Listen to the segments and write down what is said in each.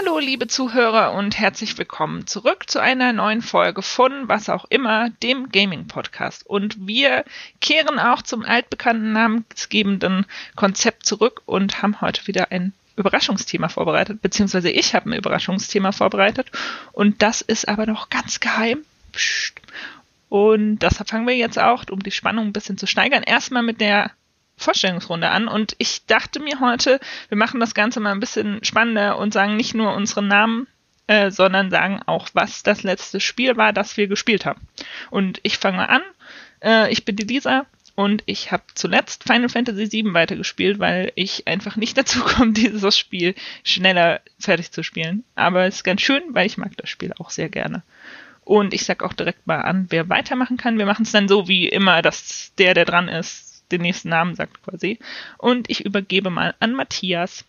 Hallo, liebe Zuhörer und herzlich willkommen zurück zu einer neuen Folge von was auch immer, dem Gaming Podcast. Und wir kehren auch zum altbekannten namensgebenden Konzept zurück und haben heute wieder ein Überraschungsthema vorbereitet, beziehungsweise ich habe ein Überraschungsthema vorbereitet und das ist aber noch ganz geheim. Psst. Und deshalb fangen wir jetzt auch, um die Spannung ein bisschen zu steigern, erstmal mit der Vorstellungsrunde an. Und ich dachte mir heute, wir machen das Ganze mal ein bisschen spannender und sagen nicht nur unseren Namen, äh, sondern sagen auch, was das letzte Spiel war, das wir gespielt haben. Und ich fange mal an. Äh, ich bin die Lisa und ich habe zuletzt Final Fantasy VII weitergespielt, weil ich einfach nicht dazu komme, dieses Spiel schneller fertig zu spielen. Aber es ist ganz schön, weil ich mag das Spiel auch sehr gerne. Und ich sag auch direkt mal an, wer weitermachen kann. Wir machen es dann so wie immer, dass der, der dran ist, den nächsten Namen sagt quasi. Und ich übergebe mal an Matthias.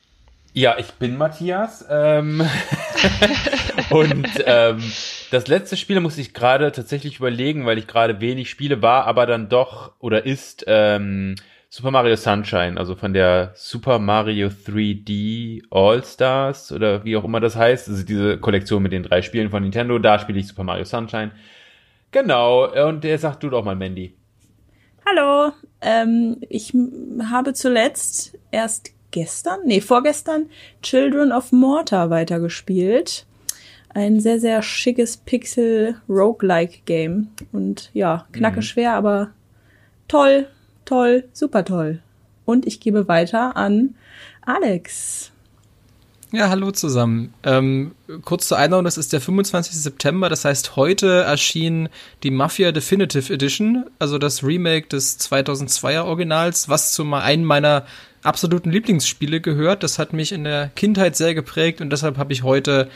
Ja, ich bin Matthias. Ähm und ähm, das letzte Spiel muss ich gerade tatsächlich überlegen, weil ich gerade wenig Spiele war, aber dann doch oder ist ähm, Super Mario Sunshine, also von der Super Mario 3D All Stars oder wie auch immer das heißt. Also diese Kollektion mit den drei Spielen von Nintendo, da spiele ich Super Mario Sunshine. Genau, und der sagt du doch mal, Mandy. Hallo, ähm, ich habe zuletzt erst gestern, nee, vorgestern Children of Mortar weitergespielt. Ein sehr, sehr schickes Pixel-Roguelike-Game. Und ja, knacke mhm. schwer, aber toll, toll, super toll. Und ich gebe weiter an Alex. Ja, hallo zusammen. Ähm, kurz zur Einordnung, das ist der 25. September, das heißt, heute erschien die Mafia Definitive Edition, also das Remake des 2002er Originals, was zu einem meiner absoluten Lieblingsspiele gehört. Das hat mich in der Kindheit sehr geprägt und deshalb habe ich heute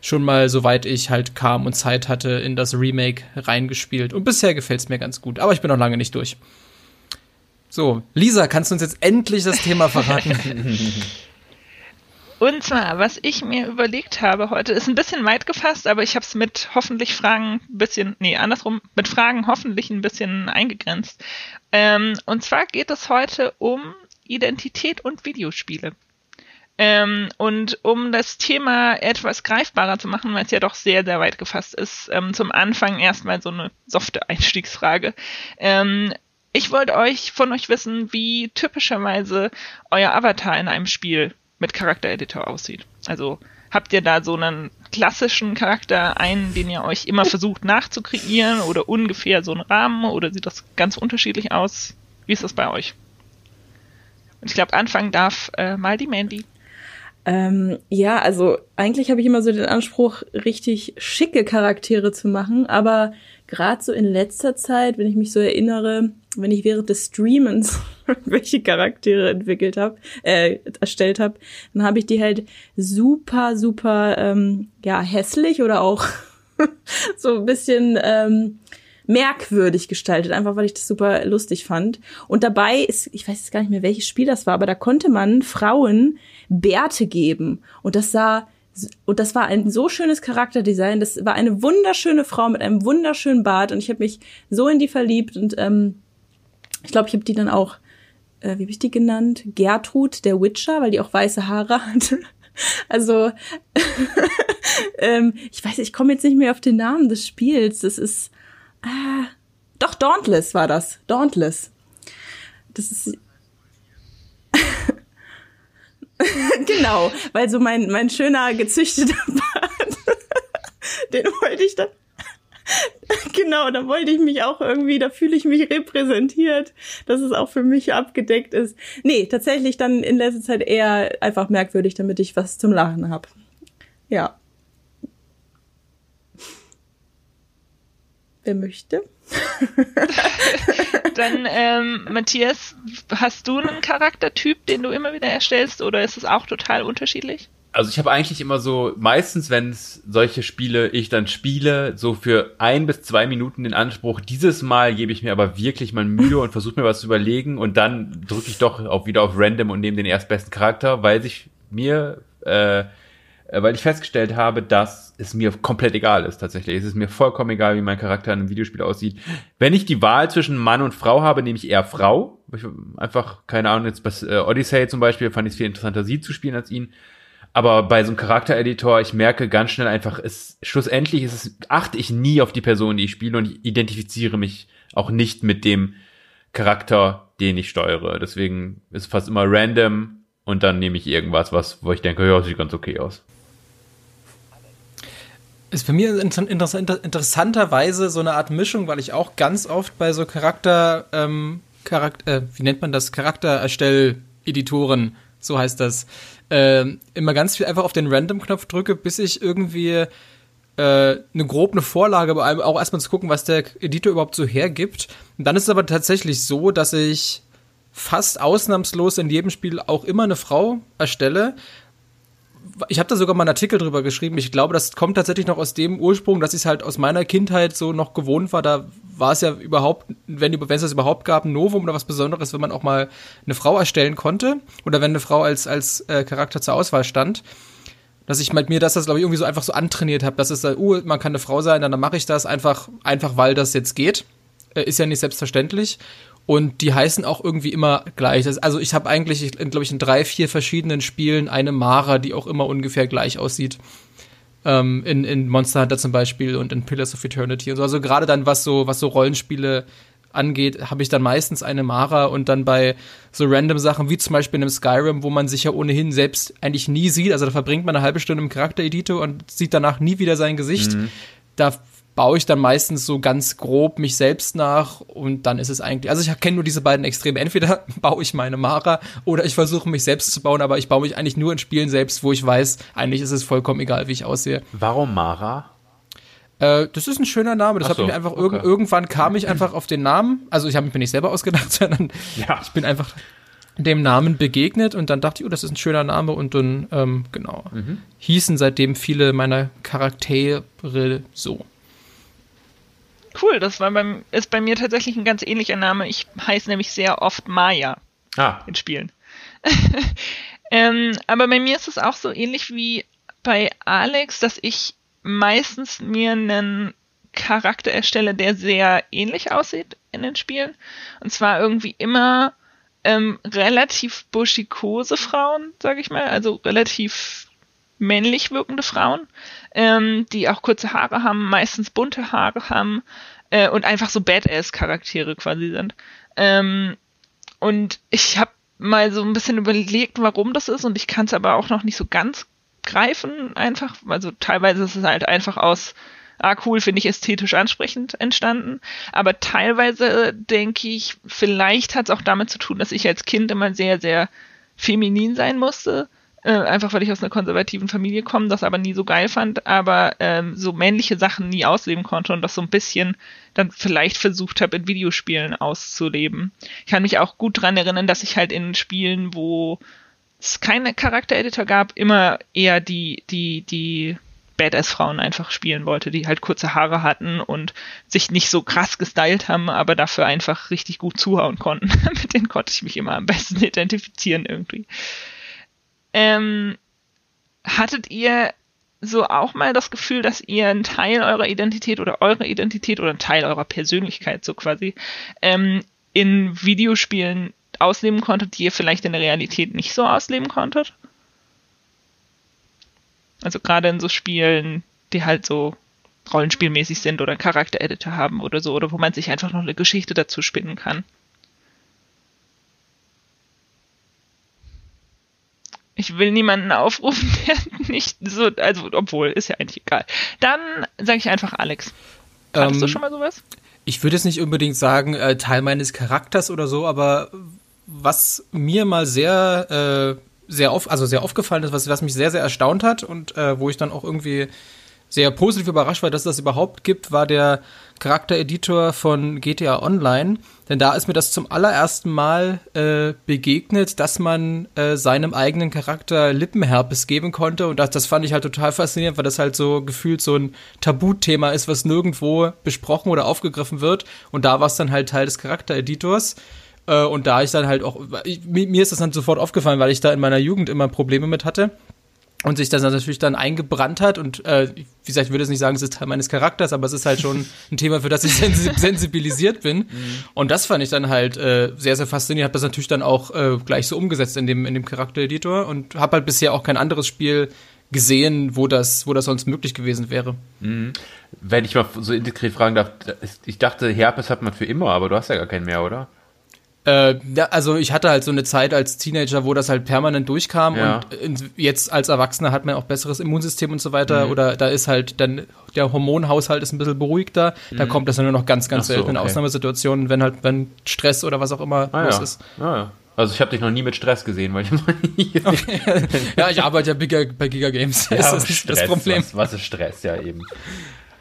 schon mal, soweit ich halt kam und Zeit hatte, in das Remake reingespielt. Und bisher gefällt es mir ganz gut, aber ich bin noch lange nicht durch. So, Lisa, kannst du uns jetzt endlich das Thema verraten? Und zwar, was ich mir überlegt habe heute, ist ein bisschen weit gefasst, aber ich habe es mit hoffentlich Fragen ein bisschen, nee, andersrum, mit Fragen hoffentlich ein bisschen eingegrenzt. Ähm, und zwar geht es heute um Identität und Videospiele. Ähm, und um das Thema etwas greifbarer zu machen, weil es ja doch sehr, sehr weit gefasst ist, ähm, zum Anfang erstmal so eine softe Einstiegsfrage. Ähm, ich wollte euch von euch wissen, wie typischerweise euer Avatar in einem Spiel mit Charaktereditor aussieht. Also habt ihr da so einen klassischen Charakter, einen, den ihr euch immer versucht nachzukreieren oder ungefähr so einen Rahmen oder sieht das ganz unterschiedlich aus? Wie ist das bei euch? Und ich glaube, anfangen darf äh, mal die Mandy. Ähm, ja, also eigentlich habe ich immer so den Anspruch, richtig schicke Charaktere zu machen, aber gerade so in letzter Zeit, wenn ich mich so erinnere, wenn ich während des Streamens welche Charaktere entwickelt habe, äh, erstellt habe, dann habe ich die halt super, super ähm, ja hässlich oder auch so ein bisschen ähm, merkwürdig gestaltet, einfach weil ich das super lustig fand. Und dabei ist, ich weiß jetzt gar nicht mehr, welches Spiel das war, aber da konnte man Frauen Bärte geben. Und das sah und das war ein so schönes Charakterdesign. Das war eine wunderschöne Frau mit einem wunderschönen Bart und ich habe mich so in die verliebt und ähm, ich glaube, ich habe die dann auch, äh, wie habe ich die genannt? Gertrud, der Witcher, weil die auch weiße Haare hatte. Also, ähm, ich weiß, ich komme jetzt nicht mehr auf den Namen des Spiels. Das ist, äh, doch Dauntless war das. Dauntless. Das ist genau, weil so mein, mein schöner gezüchteter Bart, den wollte ich dann. genau, da wollte ich mich auch irgendwie, da fühle ich mich repräsentiert, dass es auch für mich abgedeckt ist. Nee, tatsächlich dann in letzter Zeit eher einfach merkwürdig, damit ich was zum Lachen habe. Ja. Wer möchte? Dann, ähm, Matthias, hast du einen Charaktertyp, den du immer wieder erstellst, oder ist es auch total unterschiedlich? Also ich habe eigentlich immer so, meistens, wenn es solche Spiele ich dann spiele, so für ein bis zwei Minuten den Anspruch, dieses Mal gebe ich mir aber wirklich mal Mühe und versuche mir was zu überlegen und dann drücke ich doch auch wieder auf Random und nehme den erstbesten Charakter, weil sich mir äh, weil ich festgestellt habe, dass es mir komplett egal ist tatsächlich. Es ist mir vollkommen egal, wie mein Charakter in einem Videospiel aussieht. Wenn ich die Wahl zwischen Mann und Frau habe, nehme ich eher Frau. Ich einfach, keine Ahnung, jetzt bei äh, Odyssey zum Beispiel fand ich es viel interessanter, sie zu spielen als ihn. Aber bei so einem Charaktereditor, ich merke ganz schnell einfach, es, schlussendlich ist es, achte ich nie auf die Person, die ich spiele und ich identifiziere mich auch nicht mit dem Charakter, den ich steuere. Deswegen ist es fast immer random und dann nehme ich irgendwas, was, wo ich denke, ja, sieht ganz okay aus. Ist bei mir interessanterweise so eine Art Mischung, weil ich auch ganz oft bei so Charakter, ähm, Charakter äh, wie nennt man das, Charaktererstell-Editoren, so heißt das, äh, immer ganz viel einfach auf den Random-Knopf drücke, bis ich irgendwie äh, eine grob eine Vorlage, aber auch erstmal zu gucken, was der Editor überhaupt so hergibt. Und dann ist es aber tatsächlich so, dass ich fast ausnahmslos in jedem Spiel auch immer eine Frau erstelle ich habe da sogar mal einen Artikel drüber geschrieben. Ich glaube, das kommt tatsächlich noch aus dem Ursprung, dass ich es halt aus meiner Kindheit so noch gewohnt war. Da war es ja überhaupt, wenn, es das überhaupt gab, ein Novum oder was Besonderes, wenn man auch mal eine Frau erstellen konnte oder wenn eine Frau als, als äh, Charakter zur Auswahl stand. Dass ich mit mir das, das glaube ich, irgendwie so einfach so antrainiert habe, dass es uh, man kann eine Frau sein, dann mache ich das einfach, einfach weil das jetzt geht. Äh, ist ja nicht selbstverständlich. Und die heißen auch irgendwie immer gleich. Also ich habe eigentlich, glaube ich, in drei, vier verschiedenen Spielen eine Mara, die auch immer ungefähr gleich aussieht. Ähm, in, in Monster Hunter zum Beispiel und in Pillars of Eternity und so. Also gerade dann, was so, was so Rollenspiele angeht, habe ich dann meistens eine Mara und dann bei so random Sachen wie zum Beispiel in einem Skyrim, wo man sich ja ohnehin selbst eigentlich nie sieht, also da verbringt man eine halbe Stunde im Charaktereditor und sieht danach nie wieder sein Gesicht. Mhm. Da baue ich dann meistens so ganz grob mich selbst nach und dann ist es eigentlich, also ich kenne nur diese beiden Extreme. Entweder baue ich meine Mara oder ich versuche mich selbst zu bauen, aber ich baue mich eigentlich nur in Spielen selbst, wo ich weiß, eigentlich ist es vollkommen egal, wie ich aussehe. Warum Mara? Äh, das ist ein schöner Name. Das so, habe ich mir einfach okay. irgendwann kam ich einfach auf den Namen. Also ich habe mich nicht selber ausgedacht, sondern ja. ich bin einfach dem Namen begegnet und dann dachte ich, oh, das ist ein schöner Name und dann ähm, genau mhm. hießen seitdem viele meiner Charaktere so. Cool, das war beim, ist bei mir tatsächlich ein ganz ähnlicher Name. Ich heiße nämlich sehr oft Maya ah. in Spielen. ähm, aber bei mir ist es auch so ähnlich wie bei Alex, dass ich meistens mir einen Charakter erstelle, der sehr ähnlich aussieht in den Spielen. Und zwar irgendwie immer ähm, relativ buschikose Frauen, sag ich mal, also relativ männlich wirkende Frauen, ähm, die auch kurze Haare haben, meistens bunte Haare haben äh, und einfach so Badass-Charaktere quasi sind. Ähm, und ich habe mal so ein bisschen überlegt, warum das ist und ich kann es aber auch noch nicht so ganz greifen einfach. Also teilweise ist es halt einfach aus, ah cool, finde ich ästhetisch ansprechend entstanden. Aber teilweise denke ich, vielleicht hat es auch damit zu tun, dass ich als Kind immer sehr, sehr feminin sein musste äh, einfach weil ich aus einer konservativen Familie komme, das aber nie so geil fand, aber ähm, so männliche Sachen nie ausleben konnte und das so ein bisschen dann vielleicht versucht habe, in Videospielen auszuleben. Ich kann mich auch gut dran erinnern, dass ich halt in Spielen, wo es keine Charaktereditor gab, immer eher die, die, die Badass-Frauen einfach spielen wollte, die halt kurze Haare hatten und sich nicht so krass gestylt haben, aber dafür einfach richtig gut zuhauen konnten. Mit denen konnte ich mich immer am besten identifizieren irgendwie. Ähm, hattet ihr so auch mal das Gefühl, dass ihr einen Teil eurer Identität oder eure Identität oder einen Teil eurer Persönlichkeit so quasi ähm, in Videospielen ausleben konntet, die ihr vielleicht in der Realität nicht so ausleben konntet? Also gerade in so Spielen, die halt so rollenspielmäßig sind oder Charaktereditor haben oder so, oder wo man sich einfach noch eine Geschichte dazu spinnen kann. Ich will niemanden aufrufen, der nicht so, also, obwohl, ist ja eigentlich egal. Dann sage ich einfach Alex. Hattest ähm, du schon mal sowas? Ich würde jetzt nicht unbedingt sagen, äh, Teil meines Charakters oder so, aber was mir mal sehr, äh, sehr oft, also sehr aufgefallen ist, was, was mich sehr, sehr erstaunt hat und äh, wo ich dann auch irgendwie sehr positiv überrascht war, dass das überhaupt gibt, war der Charaktereditor von GTA Online. Denn da ist mir das zum allerersten Mal äh, begegnet, dass man äh, seinem eigenen Charakter Lippenherpes geben konnte. Und das, das fand ich halt total faszinierend, weil das halt so gefühlt so ein Tabuthema ist, was nirgendwo besprochen oder aufgegriffen wird. Und da war es dann halt Teil des Charaktereditors. Äh, und da ich dann halt auch, ich, mir ist das dann sofort aufgefallen, weil ich da in meiner Jugend immer Probleme mit hatte und sich das natürlich dann eingebrannt hat und äh, wie gesagt, ich würde jetzt nicht sagen, es ist Teil meines Charakters, aber es ist halt schon ein Thema, für das ich sensibilisiert bin. Mhm. Und das fand ich dann halt äh, sehr, sehr faszinierend. Ich habe das natürlich dann auch äh, gleich so umgesetzt in dem, in dem Charaktereditor und habe halt bisher auch kein anderes Spiel gesehen, wo das, wo das sonst möglich gewesen wäre. Mhm. Wenn ich mal so integriert fragen darf, ich dachte, Herpes hat man für immer, aber du hast ja gar keinen mehr, oder? Äh, also ich hatte halt so eine Zeit als Teenager, wo das halt permanent durchkam ja. und jetzt als Erwachsener hat man auch besseres Immunsystem und so weiter mhm. oder da ist halt dann der Hormonhaushalt ist ein bisschen beruhigter, mhm. da kommt das dann nur noch ganz, ganz so, selten in okay. Ausnahmesituationen, wenn halt, wenn Stress oder was auch immer ah, los ja. ist. Ah, ja. Also ich habe dich noch nie mit Stress gesehen, weil ich okay. Ja, ich arbeite ja bei Giga Games. Ja, das ist Stress, das Problem. Was, was ist Stress, ja eben.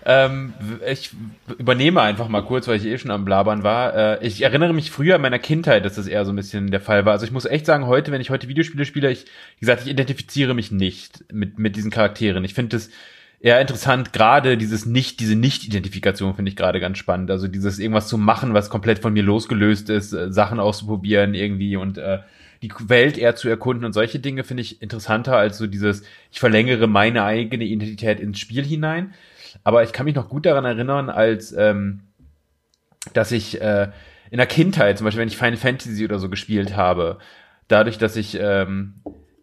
Ähm, ich übernehme einfach mal kurz, weil ich eh schon am Blabern war. Äh, ich erinnere mich früher in meiner Kindheit, dass das eher so ein bisschen der Fall war. Also ich muss echt sagen, heute, wenn ich heute Videospiele spiele, ich, wie gesagt, ich identifiziere mich nicht mit, mit diesen Charakteren. Ich finde es eher interessant, gerade dieses nicht, diese Nicht-Identifikation finde ich gerade ganz spannend. Also dieses irgendwas zu machen, was komplett von mir losgelöst ist, äh, Sachen auszuprobieren irgendwie und äh, die Welt eher zu erkunden und solche Dinge finde ich interessanter als so dieses, ich verlängere meine eigene Identität ins Spiel hinein. Aber ich kann mich noch gut daran erinnern, als ähm, dass ich äh, in der Kindheit, zum Beispiel, wenn ich Final Fantasy oder so gespielt habe, dadurch, dass ich, ähm,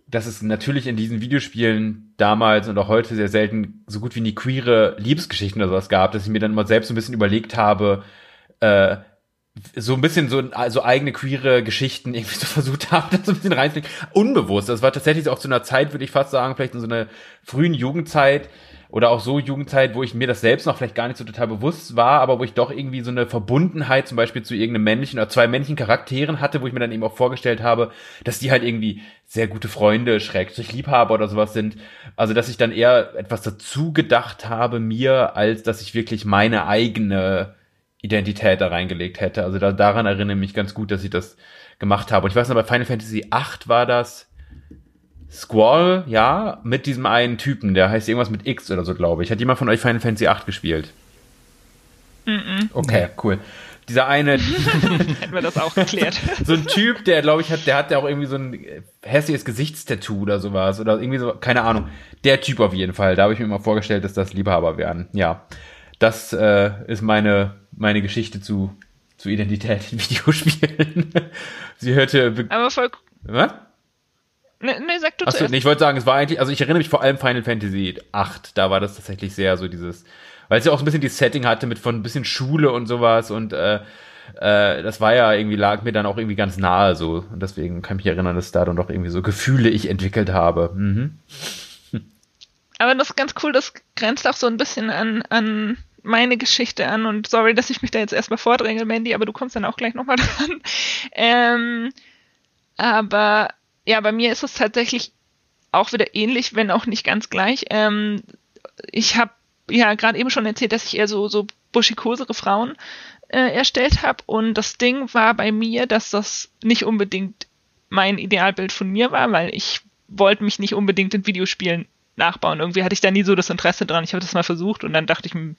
dass es natürlich in diesen Videospielen damals und auch heute sehr selten so gut wie nie queere Liebesgeschichten oder sowas gab, dass ich mir dann mal selbst so ein bisschen überlegt habe, äh, so ein bisschen so also eigene queere Geschichten irgendwie so versucht habe, das so ein bisschen reinzulegen. Unbewusst. Das war tatsächlich auch zu einer Zeit, würde ich fast sagen, vielleicht in so einer frühen Jugendzeit, oder auch so Jugendzeit, wo ich mir das selbst noch vielleicht gar nicht so total bewusst war, aber wo ich doch irgendwie so eine Verbundenheit zum Beispiel zu irgendeinem männlichen oder zwei männlichen Charakteren hatte, wo ich mir dann eben auch vorgestellt habe, dass die halt irgendwie sehr gute Freunde, Schrägstrich Liebhaber oder sowas sind. Also, dass ich dann eher etwas dazu gedacht habe mir, als dass ich wirklich meine eigene Identität da reingelegt hätte. Also da, daran erinnere ich mich ganz gut, dass ich das gemacht habe. Und ich weiß noch, bei Final Fantasy VIII war das, Squall, ja, mit diesem einen Typen, der heißt irgendwas mit X oder so, glaube ich. Hat jemand von euch Final Fantasy 8 gespielt? Mm, -mm. Okay, cool. Dieser eine. Hätten wir das auch geklärt. so ein Typ, der, glaube ich, hat, der hat ja auch irgendwie so ein hässliches Gesichtstattoo oder sowas. Oder irgendwie so, keine Ahnung. Der Typ auf jeden Fall. Da habe ich mir mal vorgestellt, dass das Liebhaber wären. Ja. Das äh, ist meine, meine Geschichte zu, zu Identität in Videospielen. Sie hörte. Aber voll. Was? Ne, ne, sag du Achso, nee, ich wollte sagen, es war eigentlich, also ich erinnere mich vor allem Final Fantasy 8, da war das tatsächlich sehr so dieses, weil es ja auch so ein bisschen die Setting hatte mit von ein bisschen Schule und sowas und äh, äh, das war ja irgendwie, lag mir dann auch irgendwie ganz nahe so. Und deswegen kann ich mich erinnern, dass da dann doch irgendwie so Gefühle ich entwickelt habe. Mhm. Aber das ist ganz cool, das grenzt auch so ein bisschen an, an meine Geschichte an und sorry, dass ich mich da jetzt erstmal vordränge, Mandy, aber du kommst dann auch gleich nochmal dran. Ähm, aber ja, bei mir ist es tatsächlich auch wieder ähnlich, wenn auch nicht ganz gleich. Ähm, ich habe ja gerade eben schon erzählt, dass ich eher so, so buschikosere Frauen äh, erstellt habe. Und das Ding war bei mir, dass das nicht unbedingt mein Idealbild von mir war, weil ich wollte mich nicht unbedingt in Videospielen nachbauen. Irgendwie hatte ich da nie so das Interesse dran. Ich habe das mal versucht und dann dachte ich, hm,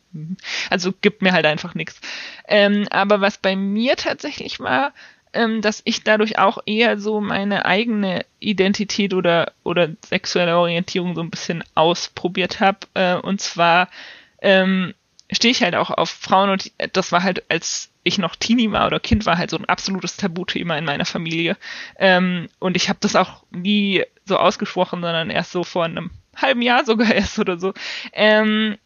also gibt mir halt einfach nichts. Ähm, aber was bei mir tatsächlich war, ähm, dass ich dadurch auch eher so meine eigene Identität oder, oder sexuelle Orientierung so ein bisschen ausprobiert habe. Äh, und zwar ähm, stehe ich halt auch auf Frauen und das war halt, als ich noch Teenie war oder Kind war, halt so ein absolutes Tabuthema in meiner Familie. Ähm, und ich habe das auch nie so ausgesprochen, sondern erst so vor einem halben Jahr sogar erst oder so. Ähm,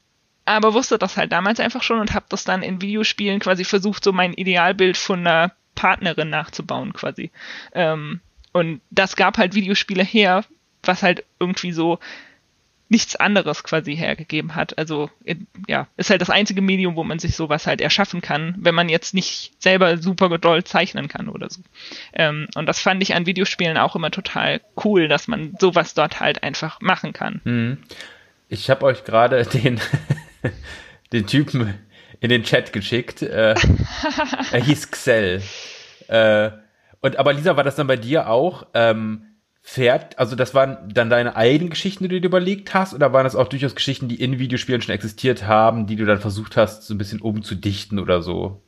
aber wusste das halt damals einfach schon und habe das dann in Videospielen quasi versucht, so mein Idealbild von einer Partnerin nachzubauen quasi. Ähm, und das gab halt Videospiele her, was halt irgendwie so nichts anderes quasi hergegeben hat. Also ja, ist halt das einzige Medium, wo man sich sowas halt erschaffen kann, wenn man jetzt nicht selber super doll zeichnen kann oder so. Ähm, und das fand ich an Videospielen auch immer total cool, dass man sowas dort halt einfach machen kann. Hm. Ich habe euch gerade den den Typen in den Chat geschickt. Äh, er hieß Xell. Äh, und aber Lisa, war das dann bei dir auch? Ähm, fährt, also das waren dann deine eigenen Geschichten, die du dir überlegt hast, oder waren das auch durchaus Geschichten, die in Videospielen schon existiert haben, die du dann versucht hast, so ein bisschen umzudichten oder so?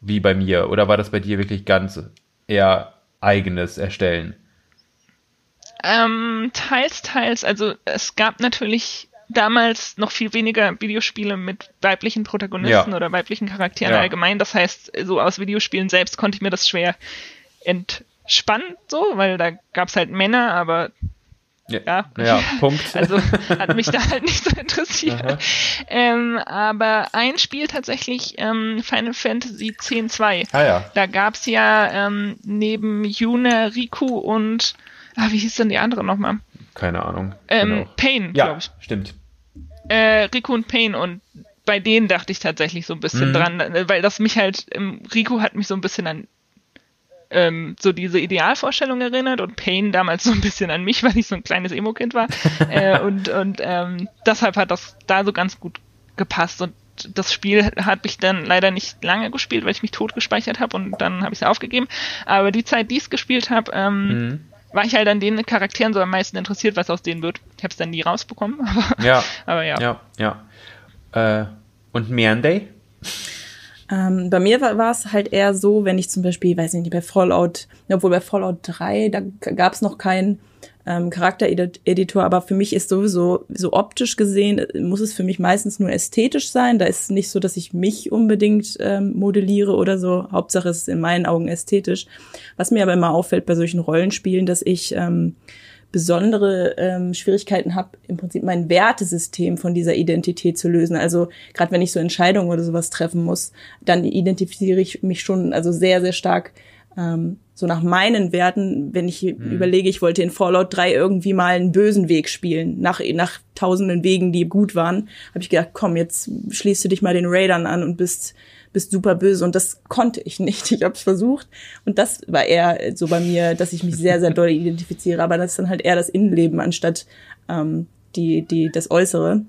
Wie bei mir? Oder war das bei dir wirklich ganz eher eigenes Erstellen? Ähm, teils, teils. Also es gab natürlich damals noch viel weniger Videospiele mit weiblichen Protagonisten Ja. oder weiblichen Charakteren Ja. allgemein. Das heißt, so aus Videospielen selbst konnte ich mir das schwer entspannen, so, weil da gab's halt Männer, aber ja. ja Punkt. also hat mich da halt nicht so interessiert. Ähm, aber ein Spiel tatsächlich, ähm, Final Fantasy X-2. ah ja. Da gab's ja ähm, neben Yuna, Riku und ah, wie hieß denn die andere nochmal? Keine Ahnung. Ähm, Genau. Pain, glaube Ja, ich. stimmt. Äh, Riku und Pain und bei denen dachte ich tatsächlich so ein bisschen Mhm. dran, äh, weil das mich halt, ähm, Riku hat mich so ein bisschen an ähm, so diese Idealvorstellung erinnert und Pain damals so ein bisschen an mich, weil ich so ein kleines Emo-Kind war. äh, und und ähm, deshalb hat das da so ganz gut gepasst und das Spiel habe ich dann leider nicht lange gespielt, weil ich mich tot gespeichert habe und dann habe ich es aufgegeben. Aber die Zeit, die ich es gespielt habe, ähm, Mhm. War ich halt an den Charakteren so am meisten interessiert, was aus denen wird. Ich habe es dann nie rausbekommen, aber Ja, aber ja. ja, ja. Äh, und Meanday? Ähm, bei mir war es halt eher so, wenn ich zum Beispiel, weiß ich nicht, bei Fallout, obwohl bei Fallout 3, da gab es noch keinen ähm, Charaktereditor, aber für mich ist sowieso, so optisch gesehen, äh, muss es für mich meistens nur ästhetisch sein. Da ist es nicht so, dass ich mich unbedingt ähm, modelliere oder so. Hauptsache es ist in meinen Augen ästhetisch. Was mir aber immer auffällt bei solchen Rollenspielen, dass ich ähm, besondere ähm, Schwierigkeiten habe, im Prinzip mein Wertesystem von dieser Identität zu lösen. Also gerade wenn ich so Entscheidungen oder sowas treffen muss, dann identifiziere ich mich schon also sehr, sehr stark ähm, so nach meinen Werten, wenn ich überlege, ich wollte in Fallout 3 irgendwie mal einen bösen Weg spielen, nach, nach tausenden Wegen, die gut waren, habe ich gedacht, komm, jetzt schließt du dich mal den Raidern an und bist bist super böse und das konnte ich nicht. Ich habe es versucht und das war eher so bei mir, dass ich mich sehr sehr doll identifiziere, aber das ist dann halt eher das Innenleben anstatt ähm, die die das Äußere.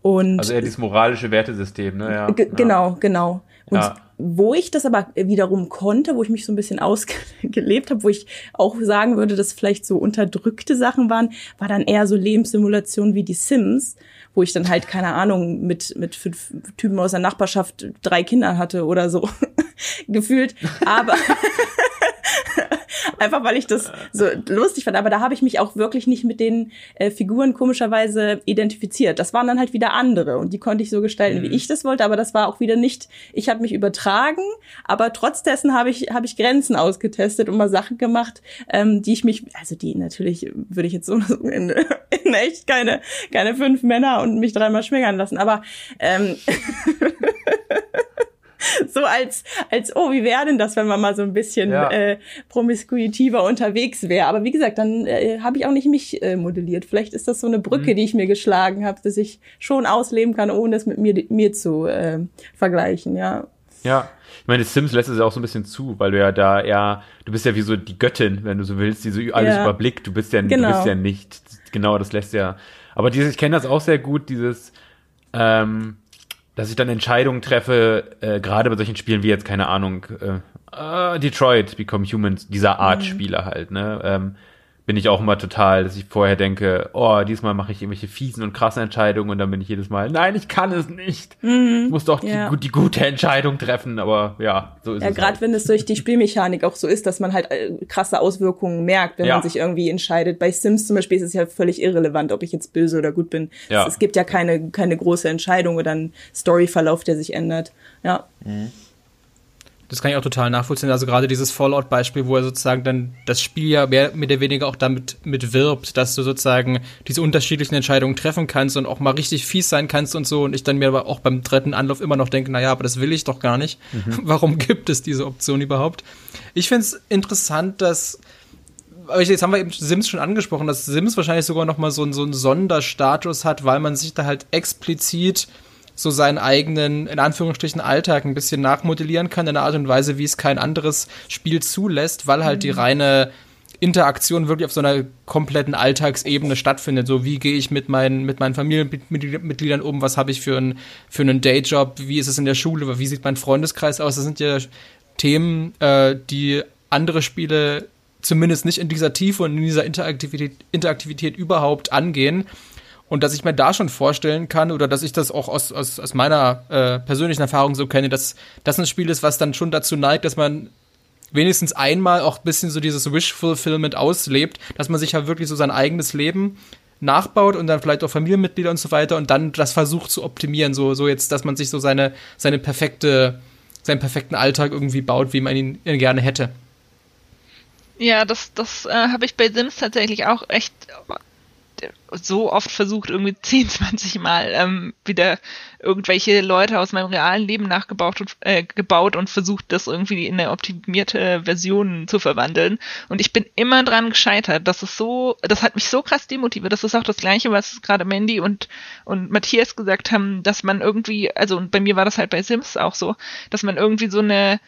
Und Also eher dieses moralische Wertesystem, ne? Ja. genau, genau. Und Ja. Wo ich das aber wiederum konnte, wo ich mich so ein bisschen ausgelebt habe, wo ich auch sagen würde, dass vielleicht so unterdrückte Sachen waren, war dann eher so Lebenssimulationen wie die Sims, wo ich dann halt, keine Ahnung, mit, mit fünf Typen aus der Nachbarschaft drei Kinder hatte oder so gefühlt. Aber einfach weil ich das so lustig fand. Aber da habe ich mich auch wirklich nicht mit den äh, Figuren komischerweise identifiziert. Das waren dann halt wieder andere und die konnte ich so gestalten, wie ich das wollte. Aber das war auch wieder nicht. Ich habe mich übertragen, aber trotz dessen habe ich habe ich Grenzen ausgetestet und mal Sachen gemacht, ähm, die ich mich, also die natürlich würde ich jetzt so in, in echt keine keine fünf Männer und mich dreimal schwängern lassen. Aber ähm, so als, als, oh, wie wäre denn das, wenn man mal so ein bisschen Ja. äh, promiskuitiver unterwegs wäre. Aber wie gesagt, dann äh, habe ich auch nicht mich äh, modelliert. Vielleicht ist das so eine Brücke, die ich mir geschlagen habe, dass ich schon ausleben kann, ohne es mit mir, mir zu äh, vergleichen, ja. Ja. Ich meine, Sims lässt es ja auch so ein bisschen zu, weil du ja da eher, du bist ja wie so die Göttin, wenn du so willst, die so alles Ja. überblickt. Du bist ja, du Genau. bist ja nicht, genau, das lässt ja. Aber dieses, ich kenne das auch sehr gut, dieses, ähm, dass ich dann Entscheidungen treffe, äh, gerade bei solchen Spielen wie jetzt, keine Ahnung, äh, äh, Detroit, Become Humans, dieser Art Spieler halt, ne? Ähm, bin ich auch immer total, dass ich vorher denke, oh, diesmal mache ich irgendwelche fiesen und krassen Entscheidungen und dann bin ich jedes Mal, nein, ich kann es nicht. Ich muss doch Ja. die, die gute Entscheidung treffen, aber ja, so ist Ja, es. gerade halt. wenn es durch die Spielmechanik auch so ist, dass man halt äh, krasse Auswirkungen merkt, wenn Ja. man sich irgendwie entscheidet. Bei Sims zum Beispiel ist es ja völlig irrelevant, ob ich jetzt böse oder gut bin. Ja. Es, es gibt ja keine, keine große Entscheidung oder einen Storyverlauf, der sich ändert. Ja. Das kann ich auch total nachvollziehen. Also gerade dieses Fallout-Beispiel, wo er sozusagen dann das Spiel ja mehr mit der weniger auch damit mit wirbt, dass du sozusagen diese unterschiedlichen Entscheidungen treffen kannst und auch mal richtig fies sein kannst und so. Und ich dann mir aber auch beim dritten Anlauf immer noch denke, naja, aber das will ich doch gar nicht. Warum gibt es diese Option überhaupt? Ich finde es interessant, dass jetzt haben wir eben Sims schon angesprochen, dass Sims wahrscheinlich sogar noch mal so, einen- so einen Sonderstatus hat, weil man sich da halt explizit so seinen eigenen, in Anführungsstrichen, Alltag ein bisschen nachmodellieren kann, in einer Art und Weise, wie es kein anderes Spiel zulässt, weil halt die reine Interaktion wirklich auf so einer kompletten Alltagsebene stattfindet. So, wie gehe ich mit meinen, mit meinen Familienmitgliedern um? Was habe ich für einen, für einen Dayjob? Wie ist es in der Schule? Wie sieht mein Freundeskreis aus? Das sind ja Themen, äh, die andere Spiele zumindest nicht in dieser Tiefe und in dieser Interaktivität, Interaktivität überhaupt angehen. Und dass ich mir da schon vorstellen kann, oder dass ich das auch aus, aus, aus meiner äh, persönlichen Erfahrung so kenne, dass das ein Spiel ist, was dann schon dazu neigt, dass man wenigstens einmal auch ein bisschen so dieses Wish-Fulfillment auslebt, dass man sich halt wirklich so sein eigenes Leben nachbaut und dann vielleicht auch Familienmitglieder und so weiter und dann das versucht zu optimieren, so, so jetzt, dass man sich so seine, seine perfekte, seinen perfekten Alltag irgendwie baut, wie man ihn, ihn gerne hätte. Ja, das, das äh, habe ich bei Sims tatsächlich auch echt so oft versucht, irgendwie 10, 20 Mal ähm, wieder irgendwelche Leute aus meinem realen Leben nachgebaut und, äh, gebaut und versucht, das irgendwie in eine optimierte Version zu verwandeln. Und ich bin immer dran gescheitert. Das ist so, das hat mich so krass demotiviert. Das ist auch das Gleiche, was gerade Mandy und, und Matthias gesagt haben, dass man irgendwie, also und bei mir war das halt bei Sims auch so, dass man irgendwie so eine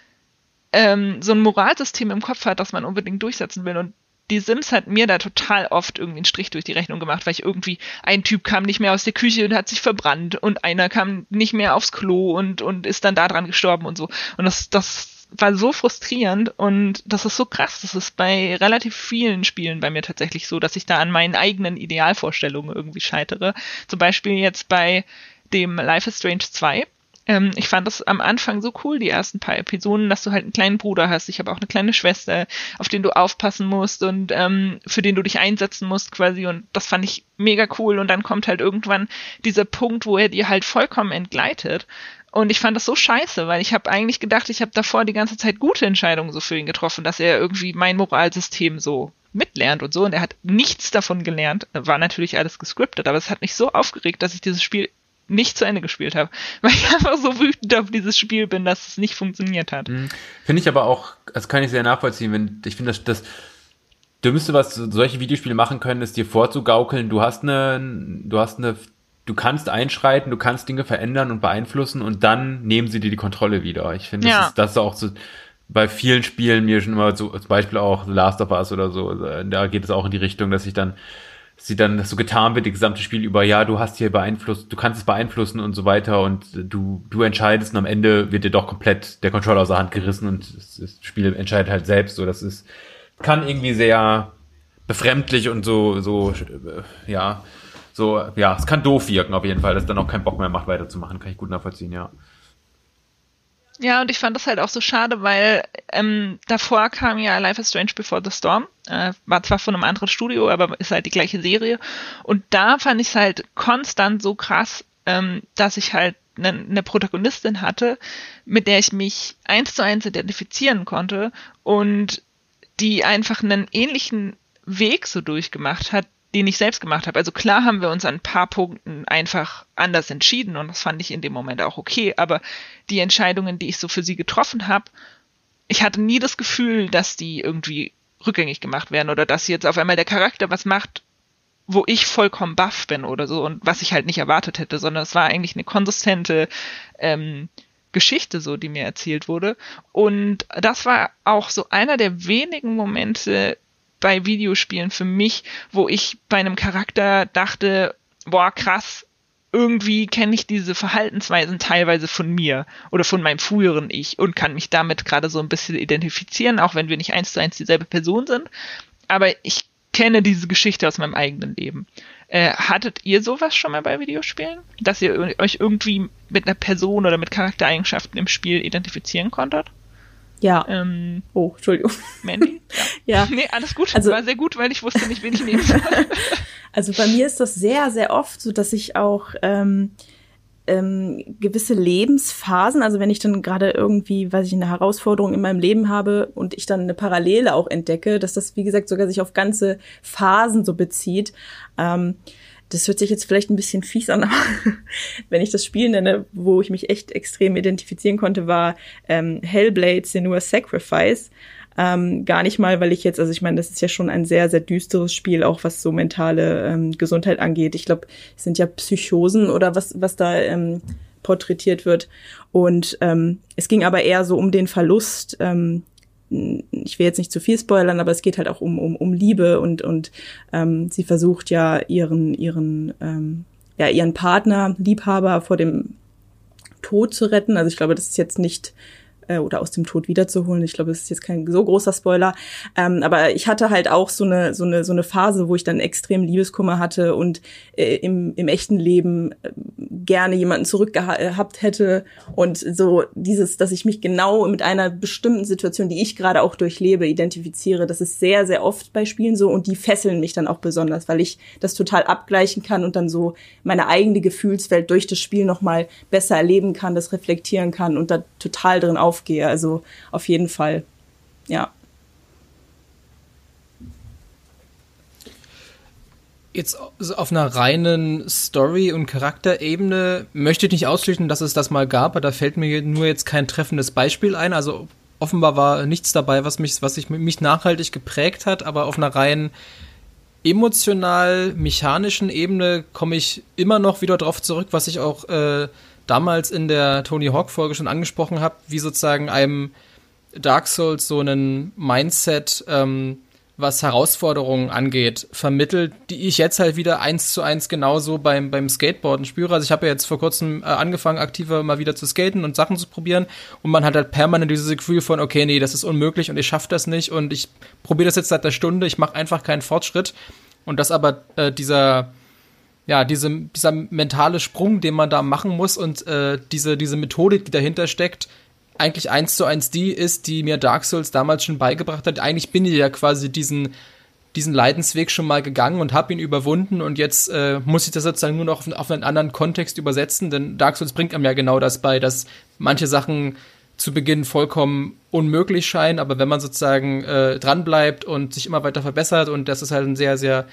ähm, so ein Moralsystem im Kopf hat, das man unbedingt durchsetzen will. Und die Sims hat mir da total oft irgendwie einen Strich durch die Rechnung gemacht, weil ich irgendwie, ein Typ kam nicht mehr aus der Küche und hat sich verbrannt und einer kam nicht mehr aufs Klo und, und ist dann da dran gestorben und so. Und das, das war so frustrierend und das ist so krass. Das ist bei relativ vielen Spielen bei mir tatsächlich so, dass ich da an meinen eigenen Idealvorstellungen irgendwie scheitere. Zum Beispiel jetzt bei dem Life is Strange 2 ähm, ich fand das am Anfang so cool, die ersten paar Episoden, dass du halt einen kleinen Bruder hast. Ich habe auch eine kleine Schwester, auf den du aufpassen musst und ähm, für den du dich einsetzen musst quasi. Und das fand ich mega cool. Und dann kommt halt irgendwann dieser Punkt, wo er dir halt vollkommen entgleitet. Und ich fand das so scheiße, weil ich habe eigentlich gedacht, ich habe davor die ganze Zeit gute Entscheidungen so für ihn getroffen, dass er irgendwie mein Moralsystem so mitlernt und so. Und er hat nichts davon gelernt. War natürlich alles gescriptet, aber es hat mich so aufgeregt, dass ich dieses Spiel nicht zu Ende gespielt habe, weil ich einfach so wütend auf dieses Spiel bin, dass es nicht funktioniert hat. Mhm. Finde ich aber auch, das kann ich sehr nachvollziehen, wenn ich finde, dass das Dümmste, was solche Videospiele machen können, ist dir vorzugaukeln, du hast eine, du hast eine, du kannst einschreiten, du kannst Dinge verändern und beeinflussen und dann nehmen sie dir die Kontrolle wieder. Ich finde, ja. das, ist, das ist auch so, bei vielen Spielen mir schon immer so, zum Beispiel auch The Last of Us oder so, da geht es auch in die Richtung, dass ich dann sie dann so getan wird, die gesamte Spiel über, ja, du hast hier beeinflusst, du kannst es beeinflussen und so weiter und du, du entscheidest und am Ende wird dir doch komplett der Controller aus der Hand gerissen und das Spiel entscheidet halt selbst, so, das ist, kann irgendwie sehr befremdlich und so, so, äh, ja, so, ja, es kann doof wirken auf jeden Fall, dass dann auch keinen Bock mehr macht, weiterzumachen, kann ich gut nachvollziehen, ja. Ja, und ich fand das halt auch so schade, weil ähm, davor kam ja Life is Strange Before the Storm. Äh, war zwar von einem anderen Studio, aber ist halt die gleiche Serie. Und da fand ich es halt konstant so krass, ähm, dass ich halt eine ne Protagonistin hatte, mit der ich mich eins zu eins identifizieren konnte und die einfach einen ähnlichen Weg so durchgemacht hat, den ich selbst gemacht habe. Also klar haben wir uns an ein paar Punkten einfach anders entschieden und das fand ich in dem Moment auch okay, aber die Entscheidungen, die ich so für sie getroffen habe, ich hatte nie das Gefühl, dass die irgendwie rückgängig gemacht werden oder dass jetzt auf einmal der Charakter was macht, wo ich vollkommen baff bin oder so und was ich halt nicht erwartet hätte, sondern es war eigentlich eine konsistente ähm, Geschichte so, die mir erzählt wurde. Und das war auch so einer der wenigen Momente, bei Videospielen für mich, wo ich bei einem Charakter dachte, boah, krass, irgendwie kenne ich diese Verhaltensweisen teilweise von mir oder von meinem früheren Ich und kann mich damit gerade so ein bisschen identifizieren, auch wenn wir nicht eins zu eins dieselbe Person sind. Aber ich kenne diese Geschichte aus meinem eigenen Leben. Äh, hattet ihr sowas schon mal bei Videospielen? Dass ihr euch irgendwie mit einer Person oder mit Charaktereigenschaften im Spiel identifizieren konntet? Ja. Ähm, oh, Entschuldigung. Mandy? Ja. ja. Nee, alles gut. Also, War sehr gut, weil ich wusste nicht, wen ich nehmen soll. also bei mir ist das sehr, sehr oft so, dass ich auch ähm, ähm, gewisse Lebensphasen, also wenn ich dann gerade irgendwie, weiß ich, eine Herausforderung in meinem Leben habe und ich dann eine Parallele auch entdecke, dass das, wie gesagt, sogar sich auf ganze Phasen so bezieht. Ähm, das hört sich jetzt vielleicht ein bisschen fies an, aber wenn ich das Spiel nenne, wo ich mich echt extrem identifizieren konnte, war ähm, Hellblade Senua Sacrifice. Ähm, gar nicht mal, weil ich jetzt, also ich meine, das ist ja schon ein sehr, sehr düsteres Spiel, auch was so mentale ähm, Gesundheit angeht. Ich glaube, es sind ja Psychosen oder was, was da ähm, porträtiert wird. Und ähm, es ging aber eher so um den Verlust ähm, ich will jetzt nicht zu viel spoilern, aber es geht halt auch um, um, um Liebe und, und ähm, sie versucht ja ihren, ihren, ähm, ja, ihren Partner, Liebhaber vor dem Tod zu retten. Also ich glaube, das ist jetzt nicht äh, oder aus dem Tod wiederzuholen. Ich glaube, das ist jetzt kein so großer Spoiler. Ähm, aber ich hatte halt auch so eine, so eine, so eine Phase, wo ich dann extrem Liebeskummer hatte und äh, im, im echten Leben äh, gerne jemanden zurückgehabt hätte. Und so dieses, dass ich mich genau mit einer bestimmten Situation, die ich gerade auch durchlebe, identifiziere, das ist sehr, sehr oft bei Spielen so und die fesseln mich dann auch besonders, weil ich das total abgleichen kann und dann so meine eigene Gefühlswelt durch das Spiel nochmal besser erleben kann, das reflektieren kann und da total drin aufgehe. Also auf jeden Fall, ja. Jetzt auf einer reinen Story- und Charakterebene möchte ich nicht ausschließen, dass es das mal gab, aber da fällt mir nur jetzt kein treffendes Beispiel ein. Also offenbar war nichts dabei, was mich, was sich mich nachhaltig geprägt hat, aber auf einer rein emotional mechanischen Ebene komme ich immer noch wieder drauf zurück, was ich auch äh, damals in der Tony Hawk Folge schon angesprochen habe, wie sozusagen einem Dark Souls so einen Mindset ähm, was Herausforderungen angeht, vermittelt, die ich jetzt halt wieder eins zu eins genauso beim, beim Skateboarden spüre. Also ich habe ja jetzt vor kurzem äh, angefangen, aktiver mal wieder zu skaten und Sachen zu probieren und man hat halt permanent dieses Gefühl von, okay, nee, das ist unmöglich und ich schaffe das nicht und ich probiere das jetzt seit einer Stunde, ich mache einfach keinen Fortschritt und das aber äh, dieser ja, diese, dieser mentale Sprung, den man da machen muss und äh, diese, diese Methodik, die dahinter steckt, eigentlich eins zu eins die ist, die mir Dark Souls damals schon beigebracht hat. Eigentlich bin ich ja quasi diesen, diesen Leidensweg schon mal gegangen und habe ihn überwunden und jetzt äh, muss ich das sozusagen nur noch auf, auf, einen anderen Kontext übersetzen, denn Dark Souls bringt einem ja genau das bei, dass manche Sachen zu Beginn vollkommen unmöglich scheinen, aber wenn man sozusagen äh, dranbleibt und sich immer weiter verbessert und das ist halt ein sehr, sehr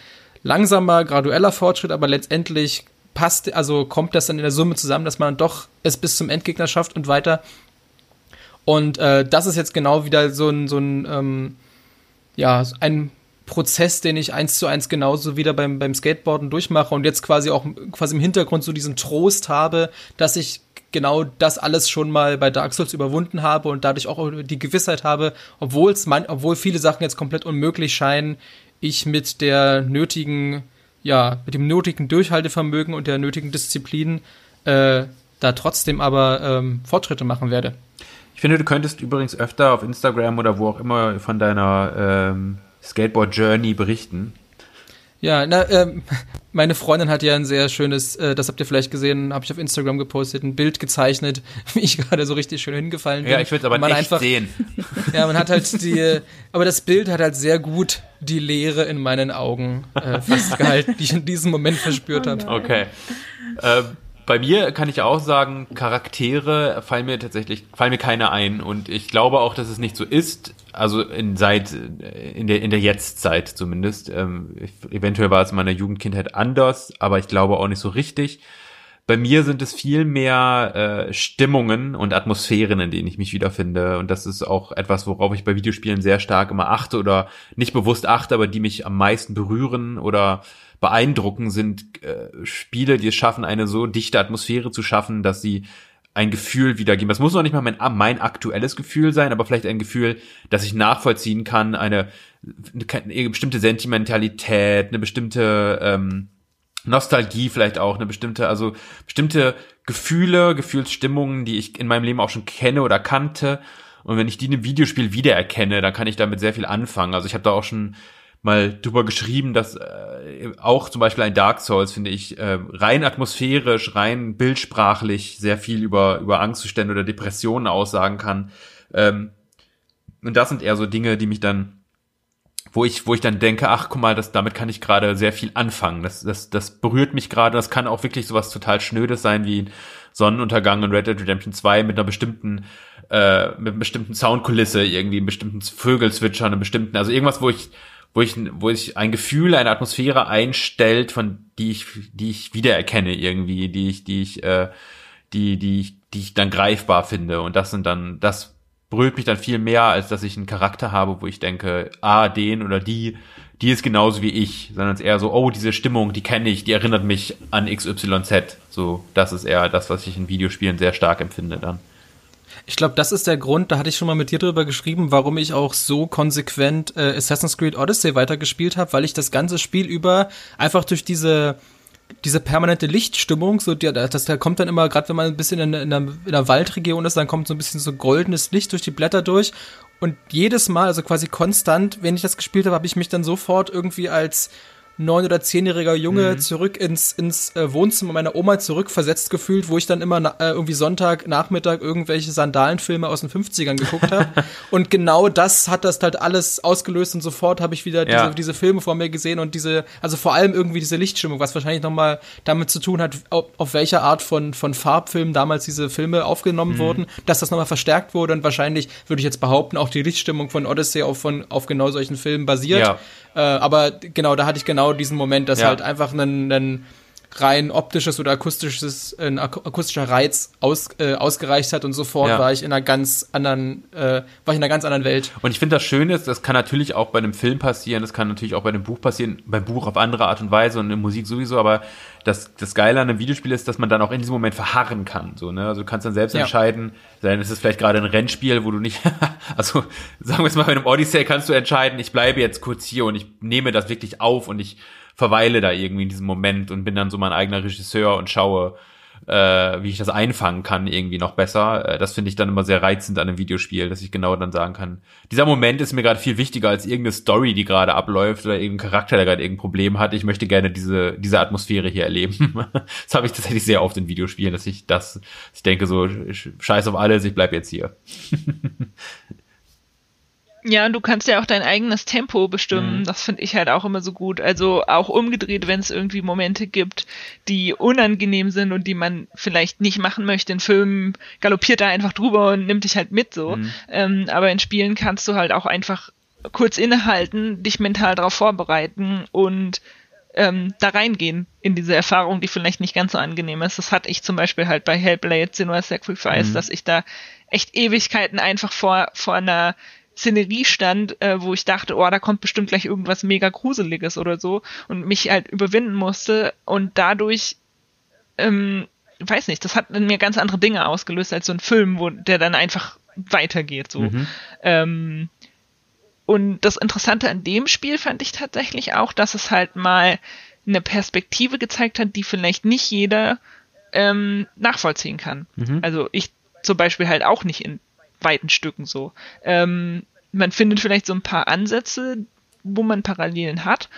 langsamer, gradueller Fortschritt, aber letztendlich passt, also kommt das dann in der Summe zusammen, dass man doch es bis zum Endgegner schafft und weiter. Und äh, das ist jetzt genau wieder so ein, so ein, ähm, ja, ein Prozess, den ich eins zu eins genauso wieder beim, beim Skateboarden durchmache und jetzt quasi auch quasi im Hintergrund so diesen Trost habe, dass ich genau das alles schon mal bei Dark Souls überwunden habe und dadurch auch die Gewissheit habe, obwohl es obwohl viele Sachen jetzt komplett unmöglich scheinen, ich mit der nötigen, ja, mit dem nötigen Durchhaltevermögen und der nötigen Disziplin äh, da trotzdem aber ähm, Fortschritte machen werde. Ich finde, du könntest übrigens öfter auf Instagram oder wo auch immer von deiner ähm, Skateboard-Journey berichten. Ja, na, ähm, meine Freundin hat ja ein sehr schönes, äh, das habt ihr vielleicht gesehen, habe ich auf Instagram gepostet, ein Bild gezeichnet, wie ich gerade so richtig schön hingefallen bin. Ja, ich würde es aber man nicht einfach, sehen. Ja, man hat halt die, aber das Bild hat halt sehr gut die Leere in meinen Augen äh, festgehalten, die ich in diesem Moment verspürt habe. Okay. Ähm, bei mir kann ich auch sagen, Charaktere fallen mir tatsächlich, fallen mir keine ein. Und ich glaube auch, dass es nicht so ist. Also in seit, in der, in der Jetztzeit zumindest. Ähm, eventuell war es in meiner Jugendkindheit anders, aber ich glaube auch nicht so richtig. Bei mir sind es viel mehr äh, Stimmungen und Atmosphären, in denen ich mich wiederfinde. Und das ist auch etwas, worauf ich bei Videospielen sehr stark immer achte oder nicht bewusst achte, aber die mich am meisten berühren oder beeindrucken, sind äh, Spiele, die es schaffen, eine so dichte Atmosphäre zu schaffen, dass sie ein Gefühl wiedergeben. Das muss noch nicht mal mein, mein aktuelles Gefühl sein, aber vielleicht ein Gefühl, das ich nachvollziehen kann, eine, eine bestimmte Sentimentalität, eine bestimmte ähm, Nostalgie vielleicht auch, eine bestimmte, also bestimmte Gefühle, Gefühlsstimmungen, die ich in meinem Leben auch schon kenne oder kannte. Und wenn ich die in einem Videospiel wiedererkenne, dann kann ich damit sehr viel anfangen. Also ich habe da auch schon mal drüber geschrieben, dass äh, auch zum Beispiel ein Dark Souls, finde ich, äh, rein atmosphärisch, rein bildsprachlich sehr viel über, über Angstzustände oder Depressionen aussagen kann. Ähm, und das sind eher so Dinge, die mich dann, wo ich, wo ich dann denke, ach guck mal, das, damit kann ich gerade sehr viel anfangen. Das, das, das berührt mich gerade. Das kann auch wirklich sowas total Schnödes sein wie Sonnenuntergang in Red Dead Redemption 2 mit einer bestimmten, äh, mit einer bestimmten Soundkulisse, irgendwie bestimmten Vögelzwitschern, einem bestimmten, also irgendwas, wo ich, wo ich, wo ich ein Gefühl, eine Atmosphäre einstellt, von die ich, die ich wiedererkenne irgendwie, die ich, die ich, äh, die, die ich, die ich dann greifbar finde. Und das sind dann, das berührt mich dann viel mehr, als dass ich einen Charakter habe, wo ich denke, ah, den oder die, die ist genauso wie ich, sondern es ist eher so, oh, diese Stimmung, die kenne ich, die erinnert mich an XYZ. So, das ist eher das, was ich in Videospielen sehr stark empfinde dann. Ich glaube, das ist der Grund, da hatte ich schon mal mit dir drüber geschrieben, warum ich auch so konsequent äh, Assassin's Creed Odyssey weitergespielt habe, weil ich das ganze Spiel über einfach durch diese diese permanente Lichtstimmung, so die, das da kommt dann immer, gerade wenn man ein bisschen in, in, einer, in einer Waldregion ist, dann kommt so ein bisschen so goldenes Licht durch die Blätter durch. Und jedes Mal, also quasi konstant, wenn ich das gespielt habe, habe ich mich dann sofort irgendwie als neun- oder zehnjähriger Junge mhm. zurück ins, ins äh, Wohnzimmer meiner Oma zurückversetzt gefühlt, wo ich dann immer äh, irgendwie Sonntag, Nachmittag irgendwelche Sandalenfilme aus den 50ern geguckt habe. und genau das hat das halt alles ausgelöst und sofort habe ich wieder ja. diese, diese Filme vor mir gesehen und diese, also vor allem irgendwie diese Lichtstimmung, was wahrscheinlich nochmal damit zu tun hat, auf, auf welcher Art von, von Farbfilmen damals diese Filme aufgenommen mhm. wurden, dass das nochmal verstärkt wurde und wahrscheinlich, würde ich jetzt behaupten, auch die Lichtstimmung von Odyssey auf, von, auf genau solchen Filmen basiert. Ja. Äh, aber genau, da hatte ich genau diesen Moment, dass ja. halt einfach ein, ein rein optisches oder akustisches, ein akustischer Reiz aus, äh, ausgereicht hat und sofort ja. war ich in einer ganz anderen, äh, war ich in einer ganz anderen Welt. Und ich finde das Schöne das kann natürlich auch bei einem Film passieren, das kann natürlich auch bei einem Buch passieren, beim Buch auf andere Art und Weise und in Musik sowieso, aber das, das Geile an einem Videospiel ist, dass man dann auch in diesem Moment verharren kann. So, ne? Also du kannst dann selbst ja. entscheiden, dann ist es vielleicht gerade ein Rennspiel, wo du nicht, also sagen wir es mal, bei einem Odyssey kannst du entscheiden, ich bleibe jetzt kurz hier und ich nehme das wirklich auf und ich verweile da irgendwie in diesem Moment und bin dann so mein eigener Regisseur und schaue, äh, wie ich das einfangen kann, irgendwie noch besser. Äh, das finde ich dann immer sehr reizend an einem Videospiel, dass ich genau dann sagen kann, dieser Moment ist mir gerade viel wichtiger als irgendeine Story, die gerade abläuft oder irgendein Charakter, der gerade irgendein Problem hat. Ich möchte gerne diese, diese Atmosphäre hier erleben. das habe ich tatsächlich sehr oft in Videospielen, dass ich das, ich denke so, scheiß auf alles, ich bleib jetzt hier. Ja, du kannst ja auch dein eigenes Tempo bestimmen. Mhm. Das finde ich halt auch immer so gut. Also auch umgedreht, wenn es irgendwie Momente gibt, die unangenehm sind und die man vielleicht nicht machen möchte. In Filmen galoppiert er einfach drüber und nimmt dich halt mit so. Mhm. Ähm, aber in Spielen kannst du halt auch einfach kurz innehalten, dich mental darauf vorbereiten und ähm, da reingehen in diese Erfahrung, die vielleicht nicht ganz so angenehm ist. Das hatte ich zum Beispiel halt bei Hellblade Senua Sacrifice, mhm. dass ich da echt Ewigkeiten einfach vor, vor einer Szenerie stand, äh, wo ich dachte, oh, da kommt bestimmt gleich irgendwas mega Gruseliges oder so und mich halt überwinden musste und dadurch, ähm, weiß nicht, das hat in mir ganz andere Dinge ausgelöst als so ein Film, wo der dann einfach weitergeht, so. Mhm. Ähm, und das Interessante an dem Spiel fand ich tatsächlich auch, dass es halt mal eine Perspektive gezeigt hat, die vielleicht nicht jeder ähm, nachvollziehen kann. Mhm. Also ich zum Beispiel halt auch nicht in weiten Stücken so. Ähm, man findet vielleicht so ein paar Ansätze, wo man Parallelen hat,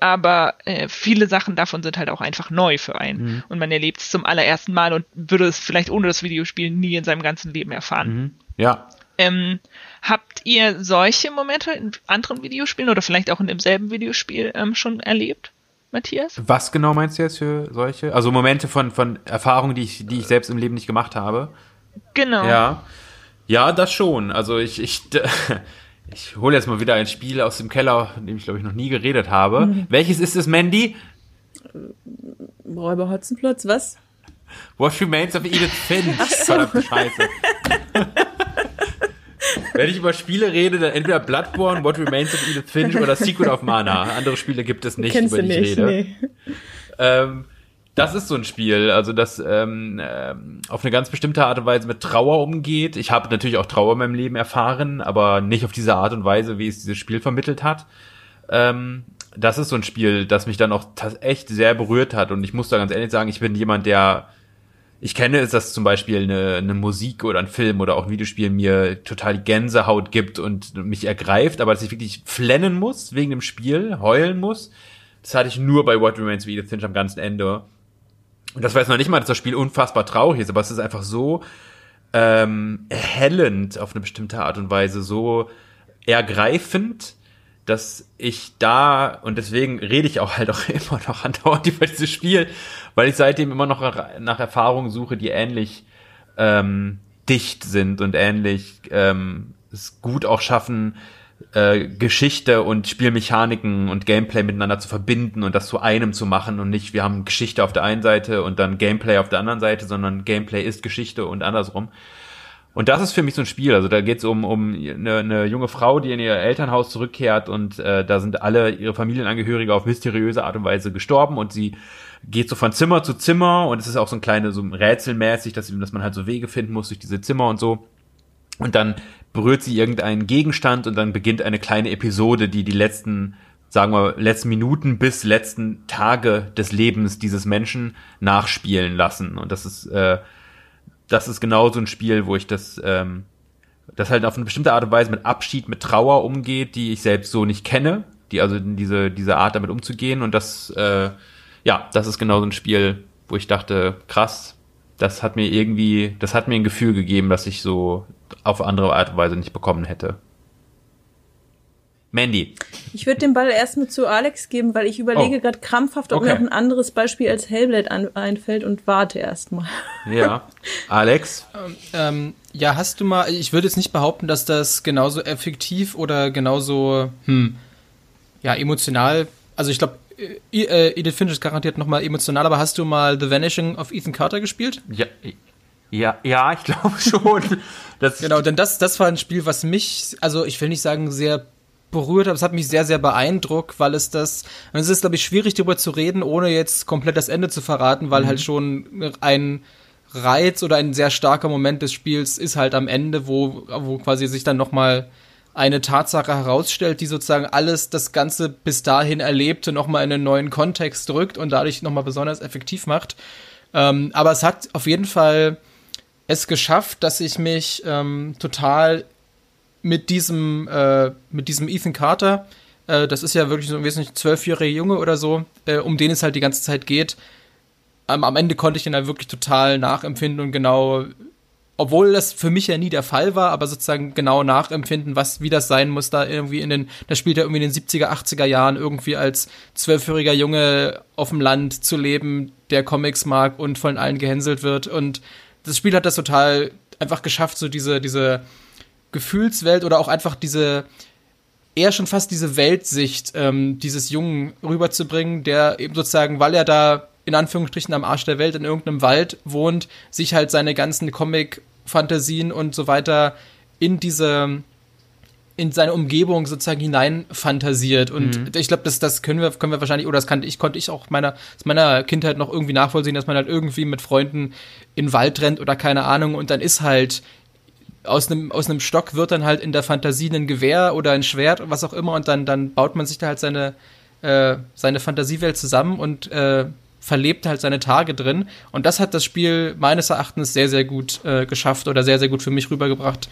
aber äh, viele Sachen davon sind halt auch einfach neu für einen. Mhm. Und man erlebt es zum allerersten Mal und würde es vielleicht ohne das Videospiel nie in seinem ganzen Leben erfahren. Mhm. Ja. Ähm, habt ihr solche Momente in anderen Videospielen oder vielleicht auch in demselben Videospiel ähm, schon erlebt? Matthias? Was genau meinst du jetzt für solche? Also Momente von, von Erfahrungen, die ich, die ich selbst im Leben nicht gemacht habe? Genau. Ja. Ja, das schon. Also ich, ich, ich hole jetzt mal wieder ein Spiel aus dem Keller, in dem ich glaube ich noch nie geredet habe. Mhm. Welches ist es, Mandy? Räuber Hotzenplotz, was? What Remains of Edith Finch. So. Verdammte Scheiße. Wenn ich über Spiele rede, dann entweder Bloodborne, What Remains of Edith Finch oder Secret of Mana. Andere Spiele gibt es nicht, Kennst über die ich rede. Nee. Ähm, das ist so ein Spiel, also das ähm, äh, auf eine ganz bestimmte Art und Weise mit Trauer umgeht. Ich habe natürlich auch Trauer in meinem Leben erfahren, aber nicht auf diese Art und Weise, wie es dieses Spiel vermittelt hat. Ähm, das ist so ein Spiel, das mich dann auch echt sehr berührt hat. Und ich muss da ganz ehrlich sagen, ich bin jemand, der ich kenne es, dass zum Beispiel eine, eine Musik oder ein Film oder auch ein Videospiel mir total Gänsehaut gibt und mich ergreift, aber dass ich wirklich flennen muss wegen dem Spiel, heulen muss. Das hatte ich nur bei What Remains of Edith Finch am ganzen Ende. Und das weiß noch nicht mal, dass das Spiel unfassbar traurig ist, aber es ist einfach so ähm, erhellend auf eine bestimmte Art und Weise, so ergreifend, dass ich da, und deswegen rede ich auch halt auch immer noch andauernd über dieses Spiel, weil ich seitdem immer noch nach Erfahrungen suche, die ähnlich ähm, dicht sind und ähnlich ähm, es gut auch schaffen, äh, Geschichte und Spielmechaniken und Gameplay miteinander zu verbinden und das zu einem zu machen und nicht, wir haben Geschichte auf der einen Seite und dann Gameplay auf der anderen Seite, sondern Gameplay ist Geschichte und andersrum. Und das ist für mich so ein Spiel. Also da geht es um, um eine, eine junge Frau, die in ihr Elternhaus zurückkehrt und äh, da sind alle ihre Familienangehörige auf mysteriöse Art und Weise gestorben und sie geht so von Zimmer zu Zimmer und es ist auch so ein kleines so rätselmäßig, dass, dass man halt so Wege finden muss durch diese Zimmer und so. Und dann berührt sie irgendeinen Gegenstand und dann beginnt eine kleine Episode, die die letzten sagen wir, letzten Minuten bis letzten Tage des Lebens dieses Menschen nachspielen lassen. Und das ist, äh, das ist genau so ein Spiel, wo ich das, ähm, das halt auf eine bestimmte Art und Weise mit Abschied, mit Trauer umgeht, die ich selbst so nicht kenne, die also diese, diese Art damit umzugehen. Und das, äh, ja, das ist genau so ein Spiel, wo ich dachte, krass, das hat mir irgendwie, das hat mir ein Gefühl gegeben, das ich so auf andere Art und Weise nicht bekommen hätte. Mandy. Ich würde den Ball erstmal zu Alex geben, weil ich überlege Oh. gerade krampfhaft, ob Okay. mir auch ein anderes Beispiel als Hellblade an, einfällt und warte erstmal. Ja. Alex? Ähm, ja, hast du mal, ich würde jetzt nicht behaupten, dass das genauso effektiv oder genauso, hm, ja, emotional, also ich glaube, äh, Edith Finch ist garantiert nochmal emotional, aber hast du mal The Vanishing of Ethan Carter gespielt? Ja, ja, ja, ich glaube schon. Genau, denn das, das war ein Spiel, was mich, also ich will nicht sagen, sehr berührt hat, es hat mich sehr, sehr beeindruckt, weil es das, es ist, glaube ich, schwierig darüber zu reden, ohne jetzt komplett das Ende zu verraten, weil halt schon ein Reiz oder ein sehr starker Moment des Spiels ist halt am Ende, wo, wo quasi sich dann nochmal eine Tatsache herausstellt, die sozusagen alles, das Ganze bis dahin Erlebte nochmal in einen neuen Kontext drückt und dadurch nochmal besonders effektiv macht. Ähm, aber es hat auf jeden Fall es geschafft, dass ich mich ähm, total mit diesem, äh, mit diesem Ethan Carter, äh, das ist ja wirklich so ein wesentlich zwölfjähriger Junge oder so, äh, um den es halt die ganze Zeit geht. Am, Ende konnte ich ihn halt wirklich total nachempfinden und genau, obwohl das für mich ja nie der Fall war, aber sozusagen genau nachempfinden, was, wie das sein muss, da irgendwie in den, das spielt ja irgendwie in den 70er, 80er Jahren irgendwie als zwölfjähriger Junge auf dem Land zu leben, der Comics mag und von allen gehänselt wird. Und das Spiel hat das total einfach geschafft, so diese, diese Gefühlswelt oder auch einfach diese, eher schon fast diese Weltsicht ähm, dieses Jungen rüberzubringen, der eben sozusagen, weil er da in Anführungsstrichen am Arsch der Welt in irgendeinem Wald wohnt, sich halt seine ganzen Comic-Fantasien und so weiter in diese in seine Umgebung sozusagen hinein fantasiert. Und ich glaube, das das können wir können wir wahrscheinlich oder das kannte ich konnte ich auch meiner aus meiner Kindheit noch irgendwie nachvollziehen, dass man halt irgendwie mit Freunden in den Wald rennt oder keine Ahnung und dann ist halt aus einem aus einem Stock wird dann halt in der Fantasie ein Gewehr oder ein Schwert was auch immer und dann dann baut man sich da halt seine äh, seine Fantasiewelt zusammen und äh, verlebt halt seine Tage drin und das hat das Spiel meines Erachtens sehr sehr gut äh, geschafft oder sehr sehr gut für mich rübergebracht.